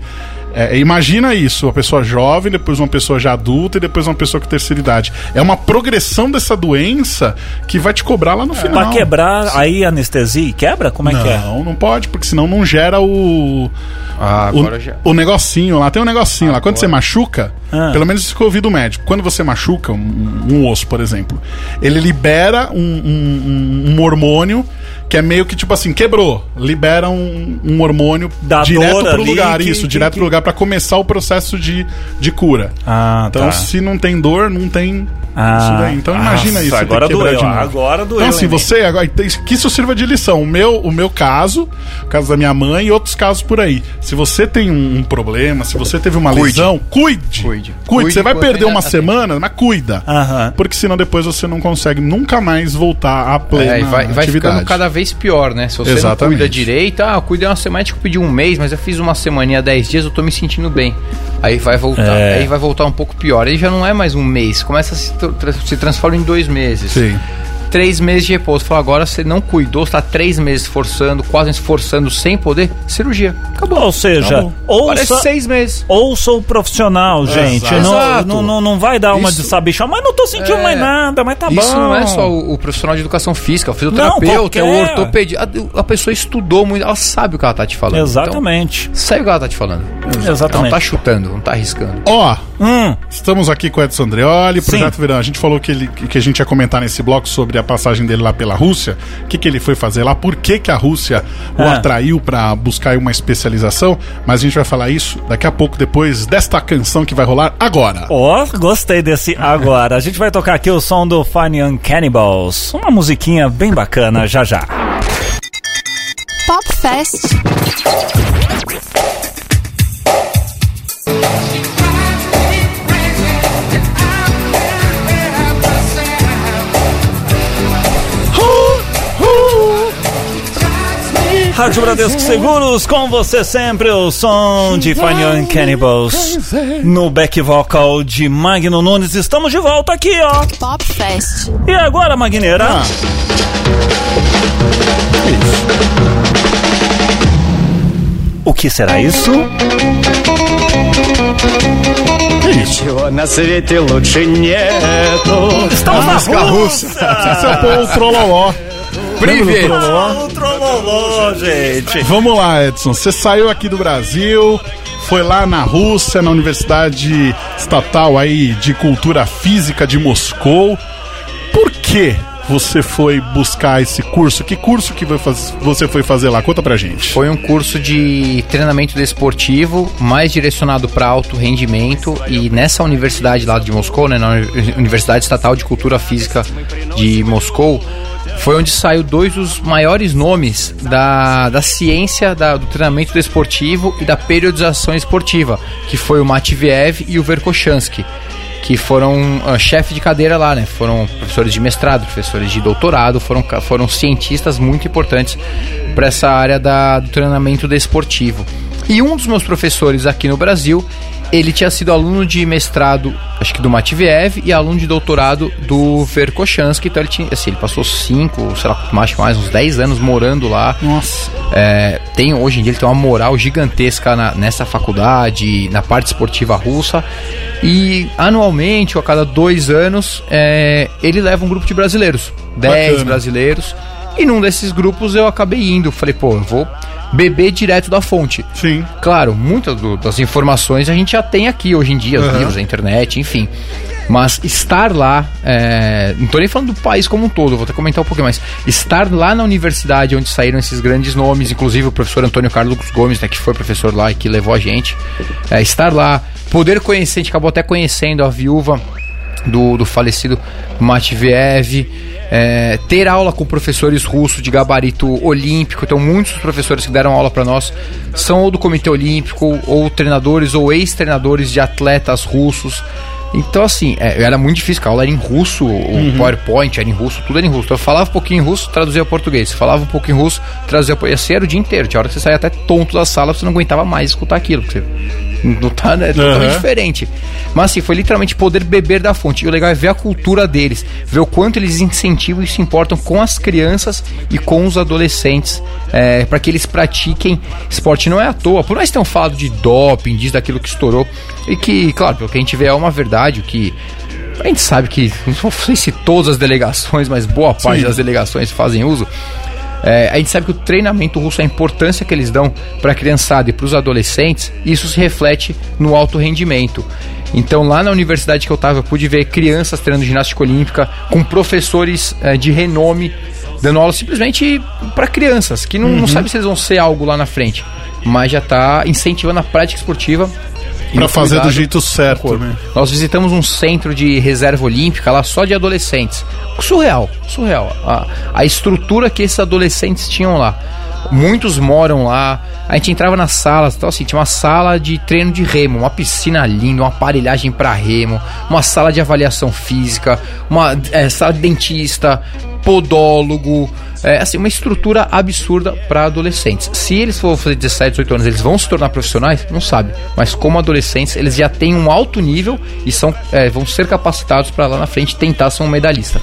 é, imagina isso: uma pessoa jovem, depois uma pessoa já adulta e depois uma pessoa com terceira idade. É uma progressão dessa doença que vai te cobrar lá no final. Pra quebrar, aí anestesia e quebra? Como é que é? Não, não pode, porque senão não gera o. Ah, O, agora já. o negocinho lá, tem um negocinho lá. Quando você machuca, Ah. pelo menos isso que eu ouvi do médico. Quando você machuca um, um osso, por exemplo, ele libera um, um- um- um hormônio que é meio que tipo assim, quebrou. Libera um, um hormônio Da direto pro lugar. isso, que- direto que- pro lugar pra começar o processo de, de cura. Ah, Então, tá. se não tem dor, não tem Ah. isso daí. Então, imagina Nossa, isso. agora doeu, de novo. agora doeu Então, assim, você agora, que isso sirva de lição. O meu, o meu caso, o caso da minha mãe e outros casos por aí. Se você tem um, um problema, se você teve uma Cuide. lesão, cuide. Cuide. Cuide. Você vai perder uma semana, mas cuida. Aham. Porque senão depois você não consegue nunca mais voltar à plena É, vai, vai atividade. ficando cada vez pior, né? Se você Exatamente. não cuida direito, ah, eu cuidei uma semana, que eu pedi um mês, mas eu fiz uma semaninha, 10 dias, eu tô me sentindo bem. Aí vai voltar, É. aí vai voltar um pouco pior. Aí já não é mais um mês, começa a se, se transforma em dois meses. Sim. Três meses de repouso. Fala, agora você não cuidou, você tá três meses forçando, quase esforçando sem poder, cirurgia. Acabou. Ou seja, Acabou. Parece ouça, seis meses. ouça o profissional, gente. Exato. Não, não, não, não vai dar uma Isso- de sabichão, mas não tô sentindo É. mais nada, mas tá bom. Isso não é só o, o profissional de educação física, o fisioterapeuta, é o ortopedista. A, a pessoa estudou muito, ela sabe o que ela tá te falando. Exatamente. Então, sabe o que ela tá te falando. Ela Exatamente. não tá chutando, não tá arriscando. Ó, Hum, Estamos aqui com o Edson Andreoli, Sim. Projeto Verão. A gente falou que, ele, que a gente ia comentar nesse bloco sobre a passagem dele lá pela Rússia, o que, que ele foi fazer lá, por que, que a Rússia o Ah. atraiu para buscar uma especialização, mas a gente vai falar isso daqui a pouco, depois desta canção que vai rolar agora. Ó, gostei desse agora. A gente vai tocar aqui o som do Funny Young Cannibals. Uma musiquinha bem bacana já já. Pop Fest. Rádio Bradesco Seguros, com você sempre o som de Funny Young Cannibals. No back vocal de Magno Nunes, estamos de volta aqui, ó. Pop Fest. E agora, Magneira? Ah, O que será isso? Ничего на свете лучше нету. Estamos na música russa. Esse é o Paul Trololó. Privet. Trololó? O trololó, gente. Vamos lá, Edson. Você saiu aqui do Brasil, foi lá na Rússia, na Universidade Estatal aí de Cultura Física de Moscou. Por que você foi buscar esse curso? Que curso que você foi fazer lá? Conta pra gente. Foi um curso de treinamento desportivo, mais direcionado para alto rendimento. E nessa universidade lá de Moscou, né, na Uni- Universidade Estatal de Cultura Física de Moscou, foi onde saiu dois dos maiores nomes da, da ciência da- do treinamento desportivo e da periodização esportiva, que foi o Matviev e o Verkhochansky que foram ah, chefe de cadeira lá, né? Foram professores de mestrado, professores de doutorado, foram, foram cientistas muito importantes para essa área da, do treinamento desportivo. E um dos meus professores aqui no Brasil, ele tinha sido aluno de mestrado, acho que do Matviev, e aluno de doutorado do Verkhochansky, então ele tinha, assim, ele passou cinco, sei lá, mais, mais uns 10 anos morando lá. Nossa. É, tem hoje em dia ele tem uma moral gigantesca na- nessa faculdade, na parte esportiva russa. E anualmente, ou a cada dois anos, é, ele leva um grupo de brasileiros. 10 Bacana. brasileiros. E num desses grupos eu acabei indo. Falei, pô, eu vou beber direto da fonte. Sim. Claro, muitas do- das informações a gente já tem aqui hoje em dia, os livros, a internet, enfim. Mas estar lá, é, não tô nem falando do país como um todo, vou até comentar um pouquinho mais. Estar lá na universidade onde saíram esses grandes nomes, inclusive o professor Antônio Carlos Gomes, né, que foi professor lá e que levou a gente. É, estar lá, poder conhecer, a gente acabou até conhecendo a viúva do, do falecido Matviev. é, ter aula com professores russos de gabarito olímpico, então muitos dos professores que deram aula para nós são ou do Comitê Olímpico, ou treinadores ou ex-treinadores de atletas russos. Então, assim, é, era muito difícil, a aula era em russo, o PowerPoint era em russo, tudo era em russo. Então, eu falava um pouquinho em russo, traduzia português. Falava um pouquinho em russo, traduzia para Assim era o dia inteiro. Tinha hora que você saía até tonto da sala, você não aguentava mais escutar aquilo. Porque você não tá, né, totalmente Aham. diferente. Mas assim, foi literalmente poder beber da fonte. E o legal é ver a cultura deles, ver o quanto eles incentivam e se importam com as crianças e com os adolescentes é, para que eles pratiquem esporte. Não é à toa, por mais que tenham falado de doping, disso, daquilo que estourou, e que, claro, pelo que a gente vê é uma verdade, o que. A gente sabe que, não sei se todas as delegações, mas boa parte Sim. das delegações fazem uso. É, a gente sabe que o treinamento russo, a importância que eles dão para a criançada e para os adolescentes, isso se reflete no alto rendimento. Então, lá na universidade que eu estava, eu pude ver crianças treinando ginástica olímpica com professores eh, de renome dando aula simplesmente para crianças que não, não sabe se eles vão ser algo lá na frente, mas já está incentivando a prática esportiva. Pra o fazer do jeito certo, né? Nós visitamos um centro de reserva olímpica lá só de adolescentes. Surreal, surreal. A, a estrutura que esses adolescentes tinham lá. Muitos moram lá. A gente entrava nas salas, então assim, tinha uma sala de treino de remo, uma piscina linda, uma aparelhagem para remo, uma sala de avaliação física, uma eh, sala de dentista, podólogo, é, assim, uma estrutura absurda para adolescentes. Se eles for fazer 17, 18 anos, eles vão se tornar profissionais? Não sabe. Mas como adolescentes, eles já têm um alto nível e são, é, vão ser capacitados para lá na frente tentar ser um medalhista.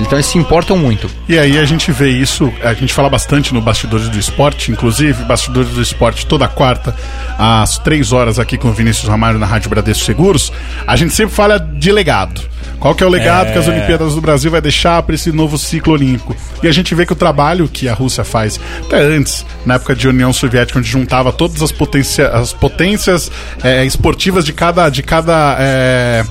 Então eles se importam muito. E aí a gente vê isso, a gente fala bastante no Bastidores do Esporte, inclusive, Bastidores do Esporte toda quarta, às três horas aqui com o Vinícius Ramalho na Rádio Bradesco Seguros. A gente sempre fala de legado. Qual que é o legado que as Olimpíadas do Brasil vai deixar para esse novo ciclo olímpico? E a gente vê que o trabalho que a Rússia faz, até antes, na época de União Soviética, onde juntava todas as, potência, as potências eh, esportivas de cada, de cada eh,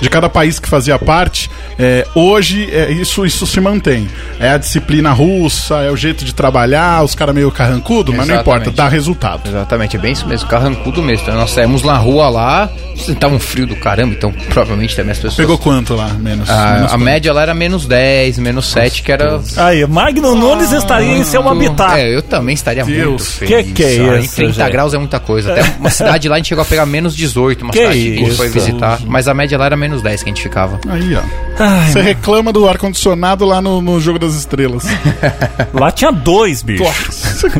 de cada país que fazia parte, é, hoje é, isso, isso se mantém. É a disciplina russa, é o jeito de trabalhar, os caras meio carrancudo, mas não importa, dá resultado. Exatamente, é bem isso mesmo, carrancudo mesmo. Então, nós saímos na rua lá, tava um frio do caramba, então provavelmente também as pessoas. Pegou quanto lá? Menos. a, menos a quanto? média lá era menos 10, menos 7, que era. Aí, Magno Nunes estaria em seu habitat. É, eu também estaria muito Deus. feliz. Que que é Ah, Em isso, 30 gente? graus é muita coisa. Até uma cidade lá a gente chegou a pegar menos 18, uma Que cidade que a gente foi isso. visitar. Mas a média lá era menos 10 que a gente ficava. Aí, ó. Ai, Você reclama do ar-condicionado lá no, no Jogo das Estrelas. lá tinha dois, bicho.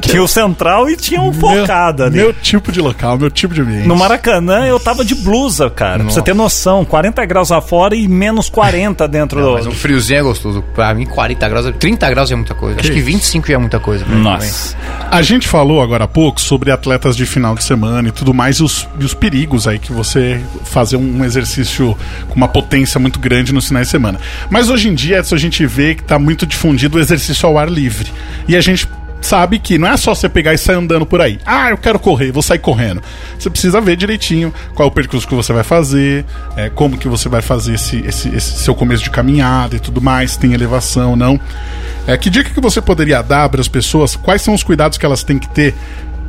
Tinha o central e tinha um focado ali. Meu tipo de local, meu tipo de ambiente. No Maracanã eu tava de blusa, cara. Pra você ter noção, 40 graus lá fora e menos 40 dentro do. Mas um friozinho é gostoso. Pra mim, 40 graus, 30 graus é muita coisa. Acho que 25 já é muita coisa Nossa. A gente falou agora há pouco sobre atletas de final de semana e tudo mais, e os, e os perigos aí que você fazer um exercício com uma potência muito grande nos finais de semana. Mas hoje em dia, isso a gente vê que está muito difundido o exercício ao ar livre. E a gente sabe que não é só você pegar e sair andando por aí. Ah, eu quero correr, vou sair correndo. Você precisa ver direitinho qual é o percurso que você vai fazer, é, como que você vai fazer esse, esse, esse seu começo de caminhada e tudo mais, tem elevação, não. É, que dica que você poderia dar para as pessoas? Quais são os cuidados que elas têm que ter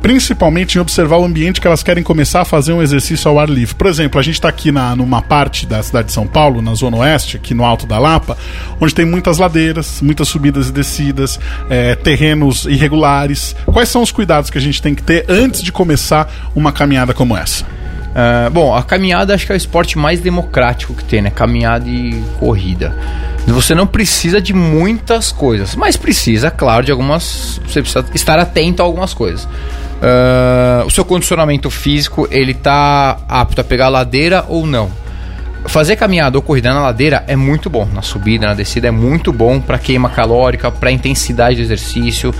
principalmente em observar o ambiente que elas querem começar a fazer um exercício ao ar livre. Por exemplo, a gente está aqui na, numa parte da cidade de São Paulo, na Zona Oeste, aqui no Alto da Lapa, onde tem muitas ladeiras, muitas subidas e descidas, é, terrenos irregulares. Quais são os cuidados que a gente tem que ter antes de começar uma caminhada como essa? Ah, bom, a caminhada acho que é o esporte mais democrático que tem, né? Caminhada e corrida. Você não precisa de muitas coisas, mas precisa, claro, de algumas. Você precisa estar atento a algumas coisas. Ah, o seu condicionamento físico, ele tá apto a pegar a ladeira ou não? Fazer caminhada ou corrida na ladeira é muito bom. Na subida, na descida é muito bom para queima calórica, para intensidade do exercício,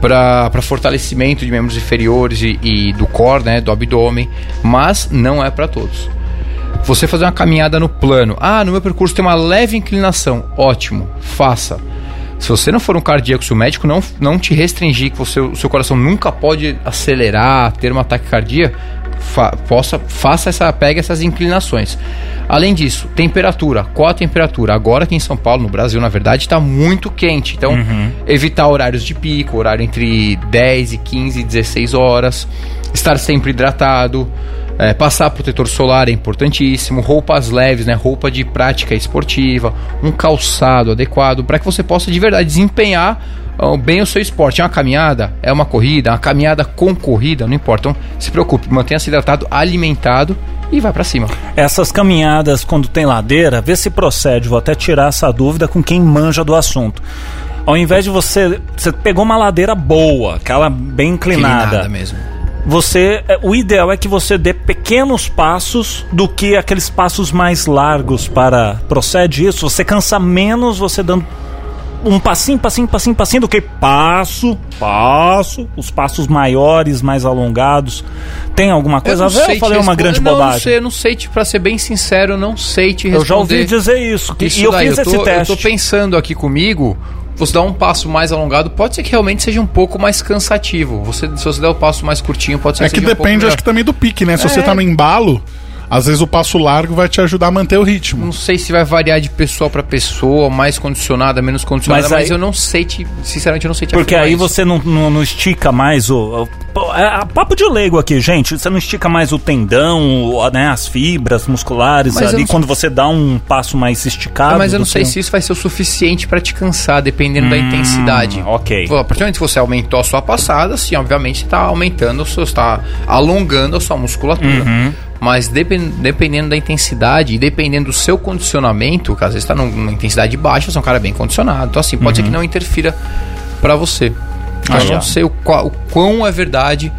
para fortalecimento de membros inferiores e, e do core, né, do abdômen, mas não é para todos. Você fazer uma caminhada no plano. Ah, no meu percurso tem uma leve inclinação. Ótimo, faça. Se você não for um cardíaco, se o médico não, não te restringir, que você, o seu coração nunca pode acelerar, ter um ataque cardíaco, fa possa, faça essa, pegue essas inclinações. Além disso, temperatura. Qual a temperatura? Agora aqui em São Paulo, no Brasil, na verdade, está muito quente. Então, evitar horários de pico, horário entre 10 e 15, 16 horas. Estar sempre hidratado. É, passar protetor solar é importantíssimo, roupas leves, né, roupa de prática esportiva, um calçado adequado para que você possa de verdade desempenhar bem o seu esporte. É uma caminhada, é uma corrida, uma caminhada com corrida, não importa. Então, se preocupe, mantenha-se hidratado, alimentado e vai para cima. Essas caminhadas, quando tem ladeira, vê se procede. Vou até tirar essa dúvida com quem manja do assunto. Ao invés de você. Você pegou uma ladeira boa, aquela bem inclinada. mesmo. Você. é, O ideal é que você dê pequenos passos do que aqueles passos mais largos para. Procede isso? Você cansa menos você dando um passinho, passinho, passinho, passinho do que passo, passo, os passos maiores, mais alongados. Tem alguma coisa a ver? Eu te falei uma grande não, bobagem. Não sei, eu não sei, te, pra ser bem sincero, eu não sei te responder. Eu já ouvi dizer isso. que- Isso e eu daí, fiz eu esse tô, teste. Eu tô pensando aqui comigo, você dá um passo mais alongado, pode ser que realmente seja um pouco mais cansativo. Você, se você der o passo mais curtinho, pode ser É que seja um pouco depende, melhor. acho que também do pique, né? Se É. você tá no embalo, às vezes o passo largo vai te ajudar a manter o ritmo. Não sei se vai variar de pessoa pra pessoa, mais condicionada, menos condicionada, Mas mas, aí- eu não sei te, sinceramente eu não sei te Porque aí isso. você não, não, não estica mais o. o é, papo de leigo aqui, gente. Você não estica mais o tendão, o- né, as fibras musculares Mas ali não- quando você dá um passo mais esticado. Mas eu não sei que- se isso vai ser o suficiente pra te cansar, dependendo da intensidade. ok. Pô, A partir do momento que você aumentou a sua passada, sim, obviamente está aumentando, seu- está alongando a sua musculatura. Uhum. Mas depen- dependendo da intensidade e dependendo do seu condicionamento, vezes está numa intensidade baixa, você é um cara bem condicionado. Então, assim, pode ser que não interfira pra você. Então, Ah, eu já. não sei o, qual- o quão é verdade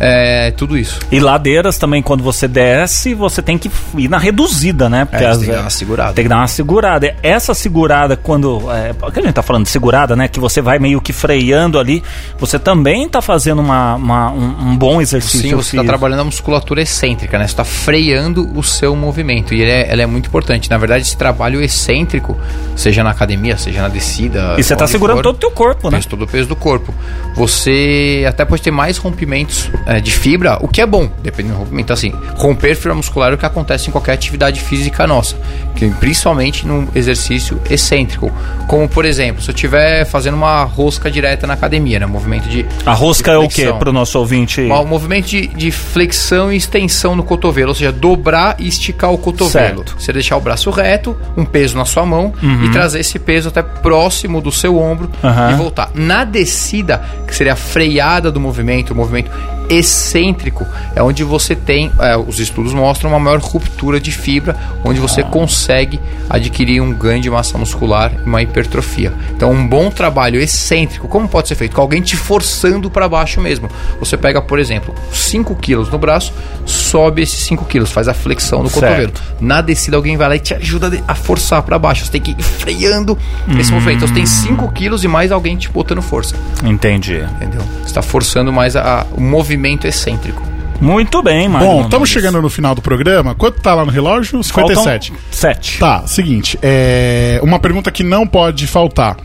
é, tudo isso. E ladeiras também, quando você desce, você tem que ir na reduzida, né? Porque É, às tem que dar uma segurada. Tem que dar uma segurada. Essa segurada, quando. É, que a gente tá falando de segurada, né? Que você vai meio que freando ali. Você também tá fazendo uma, uma- um, um bom exercício. Sim, você físico. trabalhando a musculatura excêntrica, né? Você está freando o seu movimento. E ele é, ela é muito importante. Na verdade, esse trabalho excêntrico, seja na academia, seja na descida. E você tá segurando for, todo o teu corpo, né? todo o peso do corpo. Você até pode ter mais rompimentos é, de fibra, o que é bom, dependendo do rompimento. Assim, romper fibra muscular é o que acontece em qualquer atividade física nossa, que, principalmente no exercício excêntrico. Como, por exemplo, se eu estiver fazendo uma rosca direta na academia, né? Movimento de. A rosca de é o quê flexão. pro nosso ouvinte? O movimento de, de flexão e extensão no cotovelo, ou seja, dobrar e esticar o cotovelo. Certo. Você deixar o braço reto, um peso na sua mão e trazer esse peso até próximo do seu ombro Aham. e voltar. Na descida, que seria a freada do movimento, o movimento excêntrico, é onde você tem, é, os estudos mostram uma maior ruptura de fibra, onde você consegue adquirir um ganho de massa muscular e uma hipertrofia. Então, um bom trabalho excêntrico, como pode ser feito? Com alguém te forçando para baixo mesmo. Você pega, por exemplo, 5 quilos no braço, sobe esses 5 quilos, faz a flexão no cotovelo. Na descida, alguém vai lá e te ajuda a forçar para baixo. Você tem que ir freando esse movimento. Então, você tem 5 quilos e mais alguém te botando força. Entendi. Entendeu? Você está forçando mais a- a- o movimento excêntrico. Muito bem, Magno. Bom, estamos chegando no final do programa. Quanto tá lá no relógio? 57. Faltam Sete. Tá, seguinte. É... Uma pergunta que não pode faltar.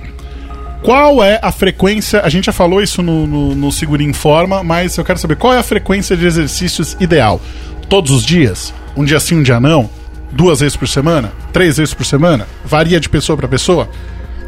Qual é a frequência? A gente já falou isso no, no, no Segura Informa, mas eu quero saber qual é a frequência de exercícios ideal? Todos os dias? Um dia sim, um dia não? Duas vezes por semana? Três vezes por semana? Varia de pessoa para pessoa?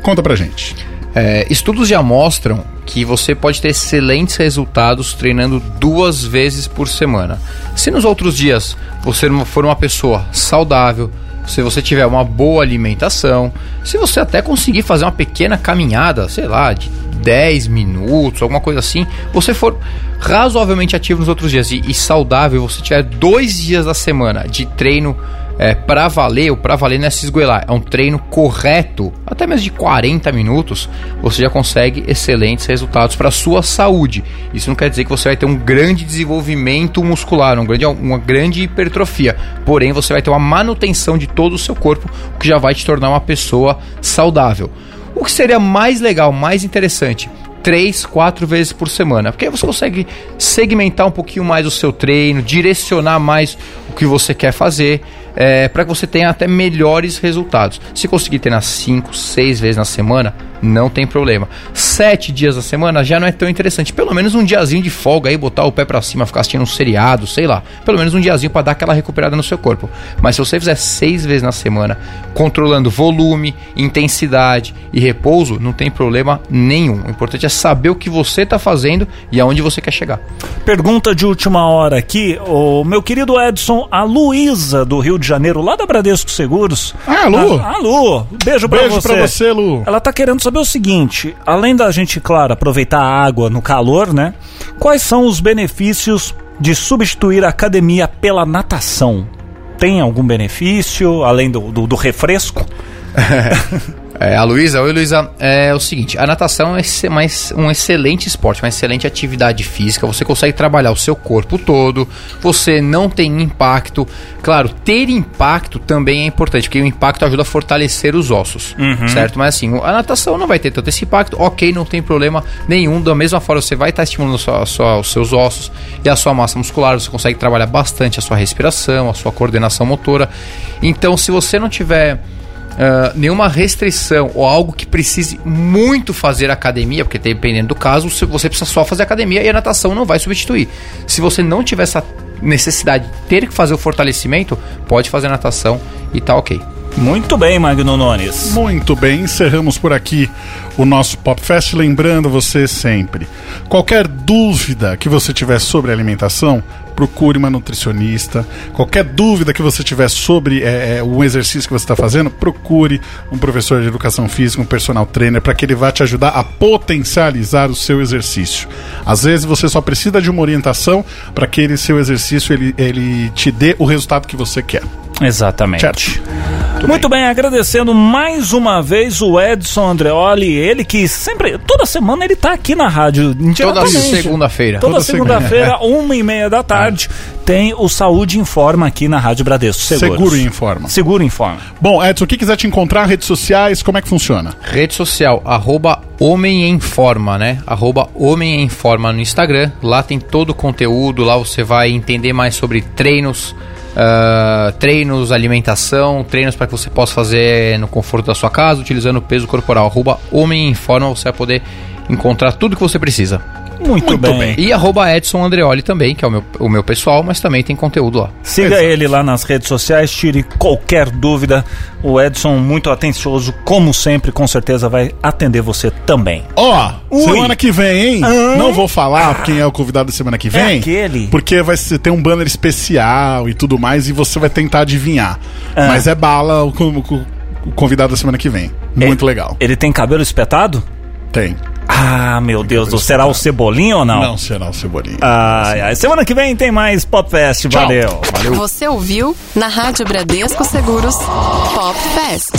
Conta pra gente. É, estudos já mostram que você pode ter excelentes resultados treinando duas vezes por semana. Se nos outros dias você for uma pessoa saudável, se você tiver uma boa alimentação, se você até conseguir fazer uma pequena caminhada, sei lá, de 10 minutos, alguma coisa assim, você for razoavelmente ativo nos outros dias e, e saudável, você tiver dois dias da semana de treino é, para valer, ou para valer não é se esgoelar, é um treino correto, até mesmo de 40 minutos, você já consegue excelentes resultados para sua saúde. Isso não quer dizer que você vai ter um grande desenvolvimento muscular, um grande, uma grande hipertrofia, porém você vai ter uma manutenção de todo o seu corpo, o que já vai te tornar uma pessoa saudável. O que seria mais legal, mais interessante, três, quatro vezes por semana. Porque aí você consegue segmentar um pouquinho mais o seu treino, direcionar mais o que você quer fazer é, para que você tenha até melhores resultados. Se conseguir ter nas 5, 6 vezes na semana, não tem problema. 7 dias na semana já não é tão interessante. Pelo menos um diazinho de folga aí, botar o pé para cima, ficar assistindo um seriado, sei lá. Pelo menos um diazinho para dar aquela recuperada no seu corpo. Mas se você fizer 6 vezes na semana, controlando volume, intensidade e repouso, não tem problema nenhum. O importante é saber o que você está fazendo e aonde você quer chegar. Pergunta de última hora aqui, o meu querido Edson, a Luísa do Rio de Janeiro, lá da Bradesco Seguros. Ah, Lu. A, a Lu, beijo pra Beijo você. pra você, Lu. Ela tá querendo saber o seguinte: além da gente, claro, aproveitar a água no calor, né? Quais são os benefícios de substituir a academia pela natação? Tem algum benefício, além do, do, do refresco? É, a Luísa, oi Luísa, é o seguinte, a natação é mais um excelente esporte, uma excelente atividade física, você consegue trabalhar o seu corpo todo, você não tem impacto, claro, ter impacto também é importante, porque o impacto ajuda a fortalecer os ossos, certo? Mas assim, a natação não vai ter tanto esse impacto, ok, não tem problema nenhum, da mesma forma você vai estar estimulando a sua- a sua- os seus ossos e a sua massa muscular, você consegue trabalhar bastante a sua respiração, a sua coordenação motora, então se você não tiver ah, nenhuma restrição ou algo que precise muito fazer academia, porque dependendo do caso, se você precisa só fazer academia e a natação não vai substituir. Se você não tiver essa necessidade de ter que fazer o fortalecimento, pode fazer natação e tá ok. Muito bem, Magno Nunes. Muito bem, encerramos por aqui o nosso Pop Fest. Lembrando você sempre: qualquer dúvida que você tiver sobre alimentação, procure uma nutricionista. Qualquer dúvida que você tiver sobre é, é, o exercício que você está fazendo, procure um professor de educação física, um personal trainer, para que ele vá te ajudar a potencializar o seu exercício. Às vezes você só precisa de uma orientação para que ele, seu exercício ele, ele te dê o resultado que você quer. Exatamente. Certo? Muito bem, agradecendo mais uma vez o Edson Andreoli, ele que sempre, toda semana ele tá aqui na rádio. Toda segunda-feira. Toda Toda segunda-feira, uma e meia da tarde, tem o Saúde Informa aqui na Rádio Bradesco Seguros. Seguro e informa. Seguro Informa. Bom, Edson, quem quiser te encontrar, redes sociais, como é que funciona? Rede social, arroba Homem em Forma, né? Arroba Homem em Forma no Instagram. Lá tem todo o conteúdo, lá você vai entender mais sobre treinos, ah, treinos, alimentação, treinos para que você possa fazer no conforto da sua casa, utilizando o peso corporal. Arroba Homem em Forma, você vai poder encontrar tudo que você precisa. Muito, Muito bem. bem. E arroba Edson Andreoli também, que é o meu, o meu pessoal, mas também tem conteúdo lá. Siga Exato. ele lá nas redes sociais, tire qualquer dúvida. O Edson, muito atencioso, como sempre, com certeza vai atender você também. Ó, Ui. semana que vem, hein? Ah. Não vou falar quem é o convidado da semana que vem. É aquele. Porque vai ter um banner especial e tudo mais, e você vai tentar adivinhar. Ah. Mas é bala o, co- o convidado da semana que vem. Muito É- legal. Ele tem cabelo espetado? Tem. Ah, meu Deus, do- será o Cebolinha ou não? Não será o Cebolinha. Ai, ai. Semana que vem tem mais Pop Fest. Tchau. Valeu. Você ouviu na Rádio Bradesco Seguros Pop Fest.